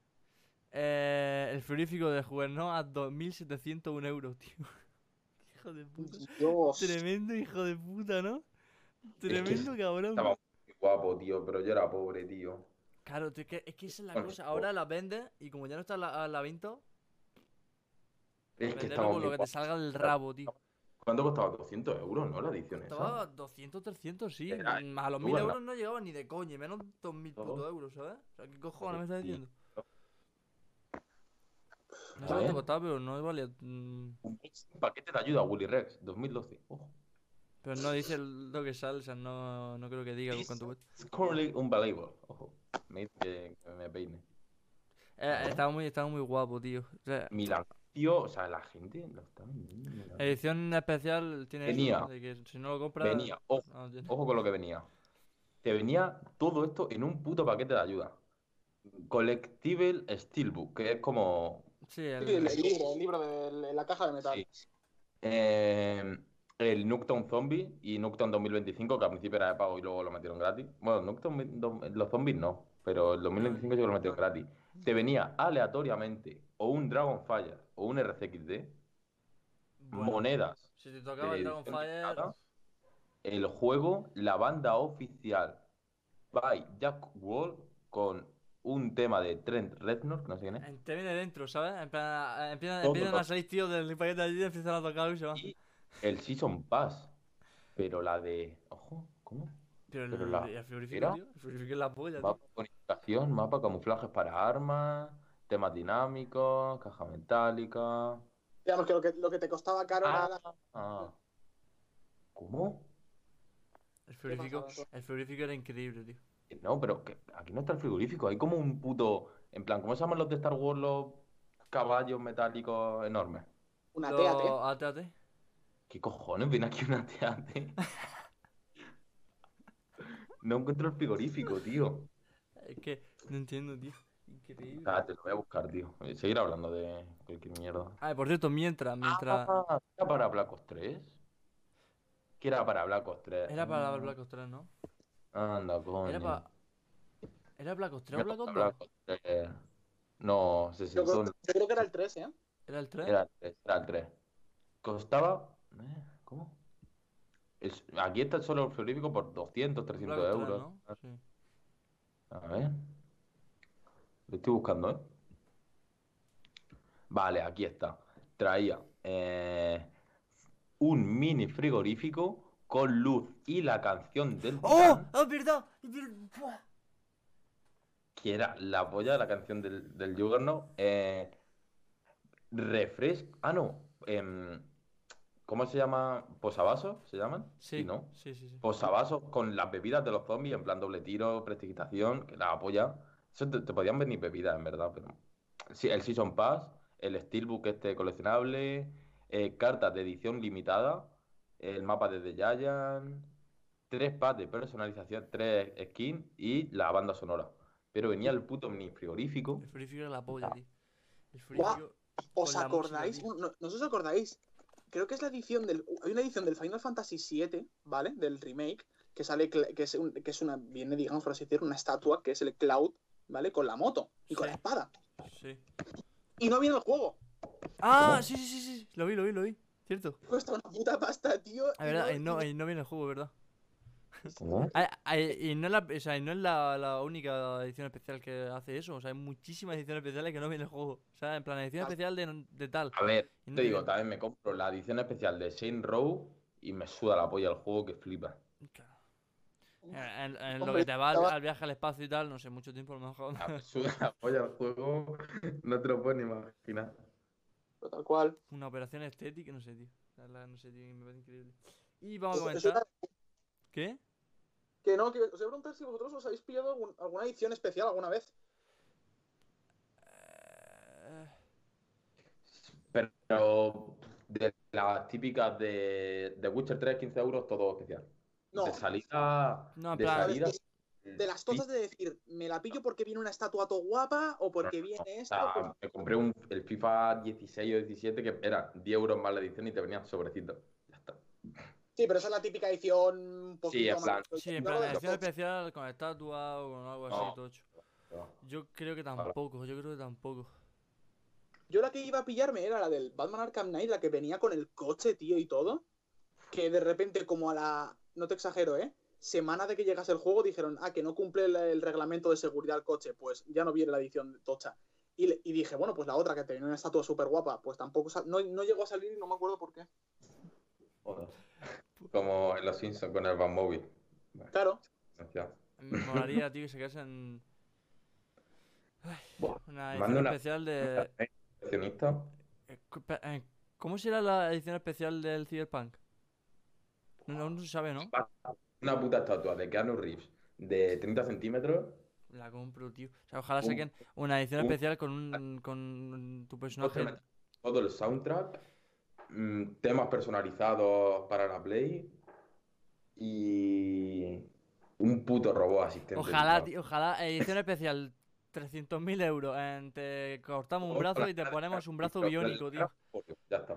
[SPEAKER 1] eh, el frigorífico de Juventud a 2.701 euros, tío. Hijo de puta.
[SPEAKER 2] Dios.
[SPEAKER 1] Tremendo hijo de puta, ¿no? Tremendo cabrón.
[SPEAKER 3] Estaba muy guapo, tío, pero yo era pobre, tío.
[SPEAKER 1] Claro, tío, es que, es que esa es la
[SPEAKER 3] Bueno,
[SPEAKER 1] cosa. Ahora las vendes y como ya no está a la, venta,
[SPEAKER 3] Es que estaba
[SPEAKER 1] con lo que te salga del rabo, tío.
[SPEAKER 3] ¿Cuánto costaba? 200 euros, ¿no? La edición
[SPEAKER 1] Estaba
[SPEAKER 3] esa.
[SPEAKER 1] 200, 300, sí.
[SPEAKER 3] Era-
[SPEAKER 1] a los
[SPEAKER 3] tú
[SPEAKER 1] 1000
[SPEAKER 3] vas a-
[SPEAKER 1] euros no llegaba ni de coña, y menos 2000 putos euros, ¿sabes? O sea, ¿qué cojones me estás diciendo? No cuánto costaba, pero no valía. mm,
[SPEAKER 3] Un paquete de ayuda, Willy Rex, 2012. Ojo.
[SPEAKER 1] Pero no dice lo que sale, o sea, no, no creo que diga
[SPEAKER 3] This
[SPEAKER 1] cuánto cuesta.
[SPEAKER 3] is currently unbelievable. Ojo. Me dice que, me peine.
[SPEAKER 1] Eh, estaba, muy, estaba muy guapo, tío. O sea,
[SPEAKER 3] Milán, tío, o sea, la gente lo está vendiendo.
[SPEAKER 1] Edición especial tiene eso,
[SPEAKER 3] Venía.
[SPEAKER 1] ¿no? De que si no lo compras.
[SPEAKER 3] Venía, ojo,
[SPEAKER 1] no,
[SPEAKER 3] ojo con lo que venía. Te venía todo esto en un puto paquete de ayuda. Collectible Steelbook, que es como.
[SPEAKER 1] Sí,
[SPEAKER 2] Sí,
[SPEAKER 1] el,
[SPEAKER 2] el, el libro, el libro de la caja de metal.
[SPEAKER 3] Sí. Eh, el Nuketown Zombie y Nuketown 2025, que al principio era de pago y luego lo metieron gratis. Bueno, Nuketown, los zombies no, pero el 2025 sí lo metieron gratis. Te venía aleatoriamente o un Dragonfire o un RCXD,
[SPEAKER 1] bueno,
[SPEAKER 3] monedas
[SPEAKER 1] Si te tocaba el Dragonfire.
[SPEAKER 3] el juego, la banda oficial by Jack Wall con un tema de Trent Reznor, que no sé quién es,
[SPEAKER 1] Te viene dentro, ¿sabes? Eh, empiezan,
[SPEAKER 3] Todo,
[SPEAKER 1] empiezan
[SPEAKER 3] todo.
[SPEAKER 1] a salir tíos del paquete de ayuda, empiezan a tocar y se van.
[SPEAKER 3] y el Season Pass, pero la de... Ojo, ¿cómo?
[SPEAKER 1] Pero el,
[SPEAKER 3] pero la-
[SPEAKER 1] el frigorífico,
[SPEAKER 3] ¿era?
[SPEAKER 1] tío. El frigorífico es la polla, tío.
[SPEAKER 3] Mapa bonificación, mapa camuflajes para armas, temas dinámicos, caja metálica.
[SPEAKER 2] Digamos que lo que, lo que te costaba caro era
[SPEAKER 3] Ah,
[SPEAKER 2] la-
[SPEAKER 3] ah. ¿Cómo?
[SPEAKER 1] El frigorífico, el frigorífico era increíble, tío.
[SPEAKER 3] No, pero que aquí no está el frigorífico, hay como un puto. En plan, ¿cómo se llaman los de Star Wars los caballos metálicos enormes?
[SPEAKER 2] una
[SPEAKER 1] Los
[SPEAKER 2] TAT.
[SPEAKER 1] AT-AT.
[SPEAKER 3] ¿Qué cojones? Viene aquí una teate. No encuentro el frigorífico, tío.
[SPEAKER 1] Es que no entiendo, tío. Increíble.
[SPEAKER 3] Ah, te lo voy a buscar, tío. Voy a Seguir hablando de cualquier mierda.
[SPEAKER 1] Ah, por cierto, mientras, mientras.
[SPEAKER 3] Ah, ¿era para Black Ops 3? ¿Qué era para Black Ops 3?
[SPEAKER 1] Era para
[SPEAKER 3] Ah,
[SPEAKER 1] Black Ops 3, ¿no?
[SPEAKER 3] Anda, coño.
[SPEAKER 1] Era para. ¿Era Black Ops 3 o Black Ops
[SPEAKER 3] para
[SPEAKER 1] 2?
[SPEAKER 3] Black Ops 3. No, se
[SPEAKER 2] Yo creo, yo creo que era el 3, ¿eh?
[SPEAKER 1] ¿Era el 3?
[SPEAKER 3] Era el 3, era el 3. Costaba. eh, ¿Cómo? Es- aquí está solo el frigorífico por 200, 300
[SPEAKER 1] Black Ops 3,
[SPEAKER 3] euros.
[SPEAKER 1] ¿no? Sí.
[SPEAKER 3] A ver. Lo estoy buscando, ¿eh? Vale, aquí está. Traía eh, un mini frigorífico con luz y la canción del
[SPEAKER 1] ¡Oh!
[SPEAKER 3] Titán,
[SPEAKER 1] ¡Oh, es verdad!
[SPEAKER 3] que era la polla de la canción del, del Juggernaut. Eh, refresh. Ah, no. em, ¿cómo se llama? ¿Posavasos? ¿Se llaman?
[SPEAKER 1] Sí,
[SPEAKER 3] ¿no?
[SPEAKER 1] sí, sí, sí.
[SPEAKER 3] posavasos con las bebidas de los zombies, en plan doble tiro, prestigitación, que la apoya. Eso te, te podían venir bebidas, en verdad, pero. Sí, el Season Pass, el Steelbook este coleccionable, eh, cartas de edición limitada, el mapa de The Giant, tres packs de personalización, tres skins y la banda sonora. Pero venía el puto mini frigorífico.
[SPEAKER 1] El frigorífico era la polla, tío. El frigorífico.
[SPEAKER 2] ¿Os
[SPEAKER 1] música,
[SPEAKER 2] acordáis?
[SPEAKER 1] tío.
[SPEAKER 2] No, no os acordáis creo que es la edición del. Hay una edición del Final Fantasy VII, ¿vale? Del remake, que sale, que es, un- que es una, viene, digamos, por así decirlo, una estatua, que es el Cloud, ¿vale? Con la moto y con la espada.
[SPEAKER 1] Sí.
[SPEAKER 2] Y no viene el juego.
[SPEAKER 1] Ah, sí, sí, sí, sí. Lo vi, lo vi, lo vi. Cierto.
[SPEAKER 2] Cuesta una puta pasta, tío.
[SPEAKER 1] La
[SPEAKER 2] y
[SPEAKER 1] verdad,
[SPEAKER 2] no-
[SPEAKER 1] no,
[SPEAKER 2] y-
[SPEAKER 1] ahí no viene el juego, ¿verdad?
[SPEAKER 3] ¿No?
[SPEAKER 1] Ah, ah, Y no es la, o sea, no es la, la única edición especial que hace eso. O sea, hay muchísimas ediciones especiales que no viene el juego. O sea, en plan, edición
[SPEAKER 2] Ah.
[SPEAKER 1] especial de, de tal.
[SPEAKER 3] A ver,
[SPEAKER 1] no
[SPEAKER 3] te digo,
[SPEAKER 1] viene.
[SPEAKER 3] también me compro la edición especial de Saint Row y me suda la polla el juego que flipa.
[SPEAKER 1] Claro. En, en- en lo que te va al, viaje al espacio y tal, no sé, mucho tiempo a lo mejor.
[SPEAKER 3] Ah, Me suda la polla el juego, no te lo puedes ni imaginar.
[SPEAKER 2] Pero tal cual.
[SPEAKER 1] Una operación estética, no sé, tío. La verdad, no sé, tío, me parece increíble. Y vamos a
[SPEAKER 2] Eso-
[SPEAKER 1] comentar.
[SPEAKER 2] era-
[SPEAKER 1] ¿Qué?
[SPEAKER 2] Que no, que os voy a preguntar si vosotros os habéis pillado algún- alguna edición especial alguna vez.
[SPEAKER 1] Eh,
[SPEAKER 3] Pero de las típicas de, de Witcher 3, 15 euros, todo especial.
[SPEAKER 2] No.
[SPEAKER 3] De salida.
[SPEAKER 1] No, en
[SPEAKER 3] de
[SPEAKER 1] plan-
[SPEAKER 3] salida.
[SPEAKER 2] De las totas de decir, ¿me la pillo porque viene una estatua todo guapa o porque viene
[SPEAKER 3] O
[SPEAKER 2] esto?
[SPEAKER 3] sea,
[SPEAKER 2] Pues-
[SPEAKER 3] me compré un, el FIFA 16 o 17 que era 10 euros más la edición y te venían sobrecitos. Ya está.
[SPEAKER 2] Sí, pero esa es la típica edición un poquito
[SPEAKER 3] Sí, en
[SPEAKER 2] más-
[SPEAKER 3] plan-
[SPEAKER 1] Sí, en plan,
[SPEAKER 2] de
[SPEAKER 1] edición especial con estatua o con algo así,
[SPEAKER 3] No.
[SPEAKER 1] tocho.
[SPEAKER 3] No.
[SPEAKER 1] Yo creo que tampoco, yo creo que tampoco.
[SPEAKER 2] Yo la que iba a pillarme era la del Batman Arkham Knight, la que venía con el coche, tío, y todo. Que de repente, como a la. No te exagero, ¿eh? Semana de que llegase el juego, dijeron, ah, que no cumple el, el reglamento de seguridad el coche. Pues ya no viene la edición tocha. Y, le- y dije, bueno, pues la otra que tenía una estatua súper guapa, pues tampoco. sal- No, no llegó a salir y no me acuerdo por qué.
[SPEAKER 3] Joder. Como en Los Simpsons con el Batmobile. Bueno,
[SPEAKER 2] Claro.
[SPEAKER 1] Me molaría, tío, que se
[SPEAKER 3] Buah,
[SPEAKER 1] una edición
[SPEAKER 3] una-
[SPEAKER 1] especial de. Eh, eh, ¿Cómo será la edición especial del Cyberpunk? No, no, no se sabe, ¿no?
[SPEAKER 3] Una puta estatua de Keanu Reeves de 30 centímetros.
[SPEAKER 1] La compro, tío. O sea, ojalá
[SPEAKER 3] Un-
[SPEAKER 1] saquen una edición
[SPEAKER 3] un-
[SPEAKER 1] especial con un con tu personaje.
[SPEAKER 3] Todo el soundtrack. mm, temas personalizados para la Play. Y. Un puto robot asistente.
[SPEAKER 1] Ojalá,
[SPEAKER 3] tío.
[SPEAKER 1] tío, ojalá. Edición especial. 300.000 euros. en- te cortamos un brazo y te ponemos un brazo biónico, tío.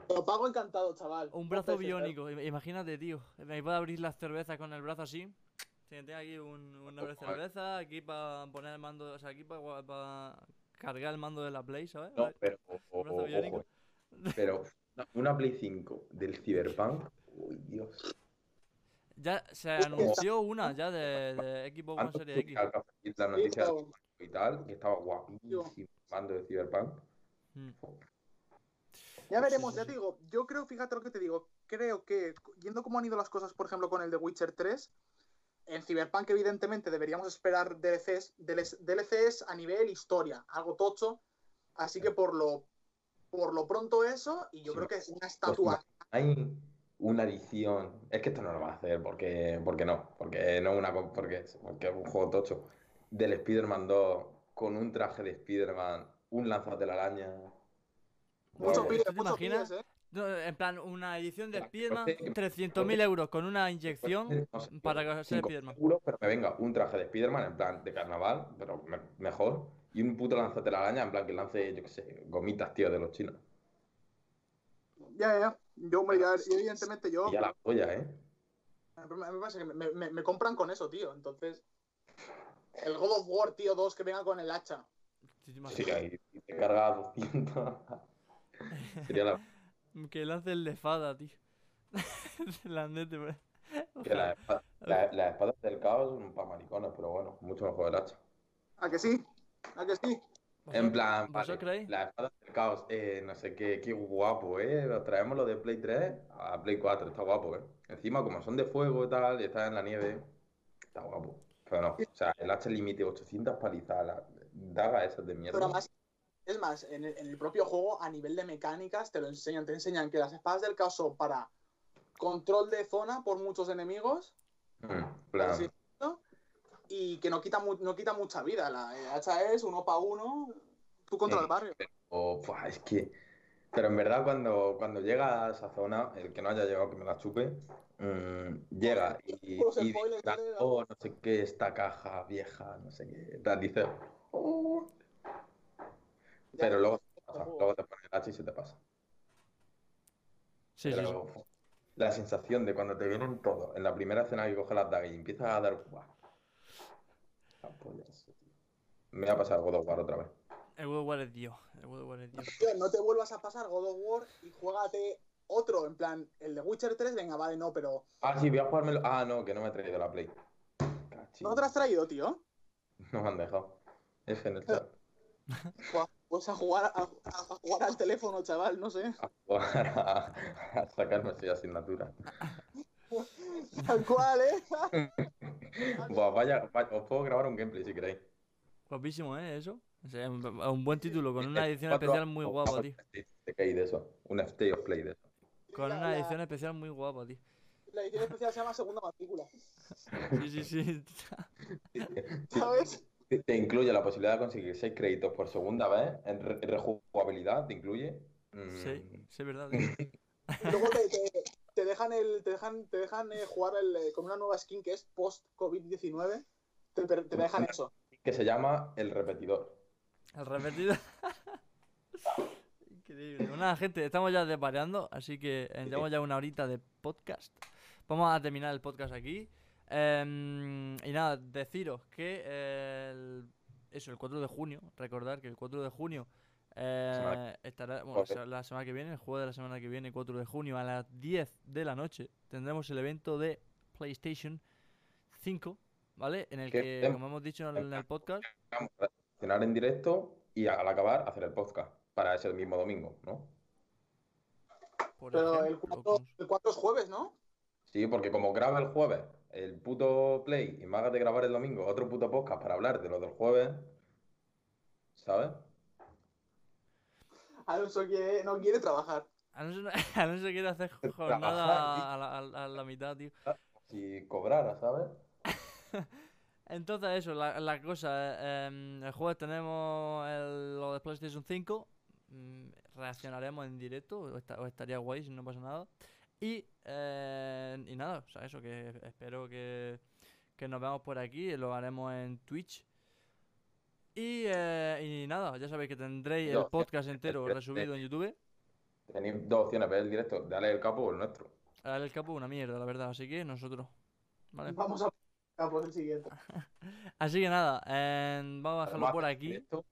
[SPEAKER 2] Lo pago encantado, chaval.
[SPEAKER 1] Un brazo
[SPEAKER 2] Entonces,
[SPEAKER 1] biónico. im- Imagínate, tío. Me puedo abrir las cervezas con el brazo así. Tengo aquí un, una de cerveza, aquí para poner el mando, o sea, aquí para cargar el mando de la Play, ¿sabes?
[SPEAKER 3] No, pero.
[SPEAKER 1] Un brazo
[SPEAKER 3] ojo,
[SPEAKER 1] biónico.
[SPEAKER 3] pero una Play 5 del Cyberpunk. Uy, Dios.
[SPEAKER 1] Ya se anunció una ya de, de Xbox One Series X.
[SPEAKER 3] de la noticia y tal, que estaba guapísimo el mando de Cyberpunk.
[SPEAKER 1] Mm.
[SPEAKER 2] Ya veremos,
[SPEAKER 1] sí,
[SPEAKER 2] ya
[SPEAKER 1] sí.
[SPEAKER 2] te digo. Yo creo, fíjate lo que te digo. Creo que, yendo como han ido las cosas, por ejemplo, con el de Witcher 3, en Cyberpunk, evidentemente, deberíamos esperar DLCs, DLCs, a nivel historia, algo tocho. Así que por lo, por lo pronto eso, y yo
[SPEAKER 3] Sí,
[SPEAKER 2] creo que es una estatua.
[SPEAKER 3] Hay una edición. Es que esto no lo van a hacer porque, porque no. Porque no una porque, porque es un juego tocho. Del Spider-Man 2 con un traje de Spider-Man, un lanzatelaraña.
[SPEAKER 2] Mucho
[SPEAKER 3] Wow.
[SPEAKER 2] Pide,
[SPEAKER 1] ¿Tú te
[SPEAKER 2] mucho
[SPEAKER 1] imaginas?
[SPEAKER 2] pides, ¿eh?
[SPEAKER 1] En plan, una edición de Spiderman,
[SPEAKER 3] porque-
[SPEAKER 1] 300.000 euros con una inyección
[SPEAKER 3] No sé,
[SPEAKER 1] para que sea
[SPEAKER 3] cinco
[SPEAKER 1] Spiderman.
[SPEAKER 3] euros, pero me venga un traje de Spider-Man en plan de carnaval, pero me- mejor. Y un puto lanzatelaraña en plan que lance, yo qué sé, gomitas, tío, de los chinos.
[SPEAKER 2] Ya, ya, ya. Yo, hombre, ya, evidentemente yo.
[SPEAKER 3] Y ya la polla, ¿eh?
[SPEAKER 2] Me pasa que me, me- me compran con eso, tío. Entonces. El God of War, tío, 2 que venga con el hacha.
[SPEAKER 1] ¿Sí
[SPEAKER 3] ahí te carga 200. Sería la
[SPEAKER 1] Que lance el de Fada, tío. la neta,
[SPEAKER 3] que la espada- la- las espadas del caos son para maricones, pero bueno, mucho mejor el hacha.
[SPEAKER 2] ¿A que sí? ¿A que sí?
[SPEAKER 3] En plan,
[SPEAKER 1] ¿Vosotros
[SPEAKER 3] vale,
[SPEAKER 1] creéis?
[SPEAKER 3] las espadas del caos, eh, no sé qué, qué guapo, ¿eh? Traemos lo de Play 3 a Play 4, está guapo, ¿eh? Encima, como son de fuego y tal, y están en la nieve, está guapo. Pero no, o sea, el hacha límite 800 palizas, las dagas esas de mierda.
[SPEAKER 2] Pero además, es más, en el, en el propio juego, a nivel de mecánicas, te lo enseñan. Te enseñan que las espadas del caos son para control de zona por muchos enemigos.
[SPEAKER 3] Mm,
[SPEAKER 2] así decirlo, Y que no quita, no quita mucha vida. La hacha es uno para uno, tú contra el barrio.
[SPEAKER 3] o, buah, es que... Pero en verdad, cuando, cuando llega a esa zona, el que no haya llegado, que me la chupe, mm, llega y, y dice, oh, no sé qué, esta caja vieja, no sé qué, dice, oh. Pero luego te pasa, luego te pone el hacha y se te pasa.
[SPEAKER 1] Sí, sí, sí.
[SPEAKER 3] Pero la sensación de cuando te vienen todos, en la primera escena que coges las dagas y empiezas a dar. Me va a pasar God of War otra vez.
[SPEAKER 1] El God of War es Dios. El God of War es Dios.
[SPEAKER 2] No te vuelvas a pasar God of War y juégate otro, en plan, el de Witcher 3, venga, vale, no, pero.
[SPEAKER 3] Ah, sí, voy a jugármelo. Ah, no, que no me he traído la Play. Cachín.
[SPEAKER 2] ¿No te has traído, tío?
[SPEAKER 3] No me han dejado. F en el chat.
[SPEAKER 2] Pues a jugar, a, a jugar al teléfono, chaval, no sé.
[SPEAKER 3] A jugar a, a sacarme esa asignatura.
[SPEAKER 2] Tal cual, ¿eh?
[SPEAKER 3] Buah, vaya, vaya, os puedo grabar un gameplay si queréis.
[SPEAKER 1] Guapísimo, ¿eh? Eso. O sea, un, buen título, con una edición especial muy guapa, tío.
[SPEAKER 3] De eso. Un State of Play de eso.
[SPEAKER 1] Con una edición especial muy guapa, tío.
[SPEAKER 2] La edición especial se llama Segunda Matrícula.
[SPEAKER 1] Sí, sí, sí.
[SPEAKER 2] ¿Sabes?
[SPEAKER 3] Te- incluye la posibilidad de conseguir 6 créditos por segunda vez en re- rejugabilidad, te incluye. Mm,
[SPEAKER 1] Sí, sí, es verdad.
[SPEAKER 2] luego te, te- te dejan, el, te dejan, te dejan eh, jugar el, eh, con una nueva skin que es post-COVID-19. Te, dejan eso.
[SPEAKER 3] Que se llama El Repetidor.
[SPEAKER 1] El repetido. Increíble. Bueno, nada, gente, estamos ya desvariando, así que eh, llevamos ya una horita de podcast. Vamos a terminar el podcast aquí. Em, y nada, deciros que el, eso, el 4 de junio, recordar que el 4 de junio eh, estará, bueno, la, la semana que viene, el jueves de la semana que viene, 4 de junio, a las 10 de la noche, tendremos el evento de PlayStation 5, ¿vale? En el
[SPEAKER 3] ¿Qué
[SPEAKER 1] que,
[SPEAKER 3] tema?
[SPEAKER 1] como hemos dicho en el, en el podcast,
[SPEAKER 3] Vamos a cenar en directo y al acabar hacer el podcast para ese mismo domingo, ¿no?
[SPEAKER 2] Pero el
[SPEAKER 1] ejemplo,
[SPEAKER 2] 4,
[SPEAKER 1] con-
[SPEAKER 2] el 4 es jueves, ¿no?
[SPEAKER 3] Sí, porque como graba el jueves el puto Play y me hagas de grabar el domingo otro puto podcast para hablar de lo del jueves, ¿sabes?
[SPEAKER 2] Alonso quiere, no quiere trabajar.
[SPEAKER 1] Alonso, no- Alonso quiere hacer
[SPEAKER 3] Trabajar,
[SPEAKER 1] jornada a la, a la- a la mitad, tío.
[SPEAKER 3] Si cobrara, ¿sabes?
[SPEAKER 1] Entonces, eso, la, la cosa. eh, em, el jueves tenemos el- lo de PlayStation 5. mm, reaccionaremos en directo. O estaría guay si no pasa nada. Y, eh, y nada, o sea, eso que espero que, que nos veamos por aquí. Lo haremos en Twitch. Y, eh, y nada, ya sabéis que tendréis el podcast entero resubido en YouTube.
[SPEAKER 3] Tenéis dos opciones, ver el directo, dale el capo o el nuestro.
[SPEAKER 1] Ahora el capo una mierda, la verdad. Así que nosotros. ¿Vale?
[SPEAKER 2] Vamos a, por el siguiente.
[SPEAKER 1] Así que nada, eh, vamos a dejarlo
[SPEAKER 3] Además,
[SPEAKER 1] por
[SPEAKER 3] el
[SPEAKER 1] aquí.
[SPEAKER 3] directo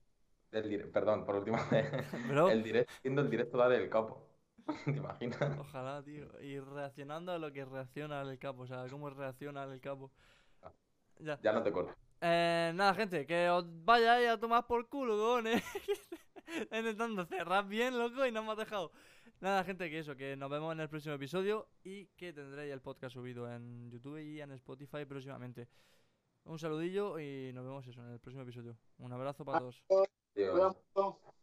[SPEAKER 3] dire- Perdón, por última vez.
[SPEAKER 1] Bro,
[SPEAKER 3] El directo, viendo el directo, dale el capo. ¿Te imaginas?
[SPEAKER 1] ojalá, tío. Y reaccionando a lo que reacciona el capo, o sea, cómo reacciona el capo. Ya.
[SPEAKER 3] Ya no te corto.
[SPEAKER 1] Eh, nada, gente, que os vayáis a tomar por culo, cojones. Intentando cerrar bien, loco, y no me has dejado. Nada, gente, que eso, que nos vemos en el próximo episodio y que tendréis el podcast subido en YouTube y en Spotify próximamente. Un saludillo y nos vemos eso en el próximo episodio. Un abrazo para todos.
[SPEAKER 3] Tío.
[SPEAKER 2] Cuidado.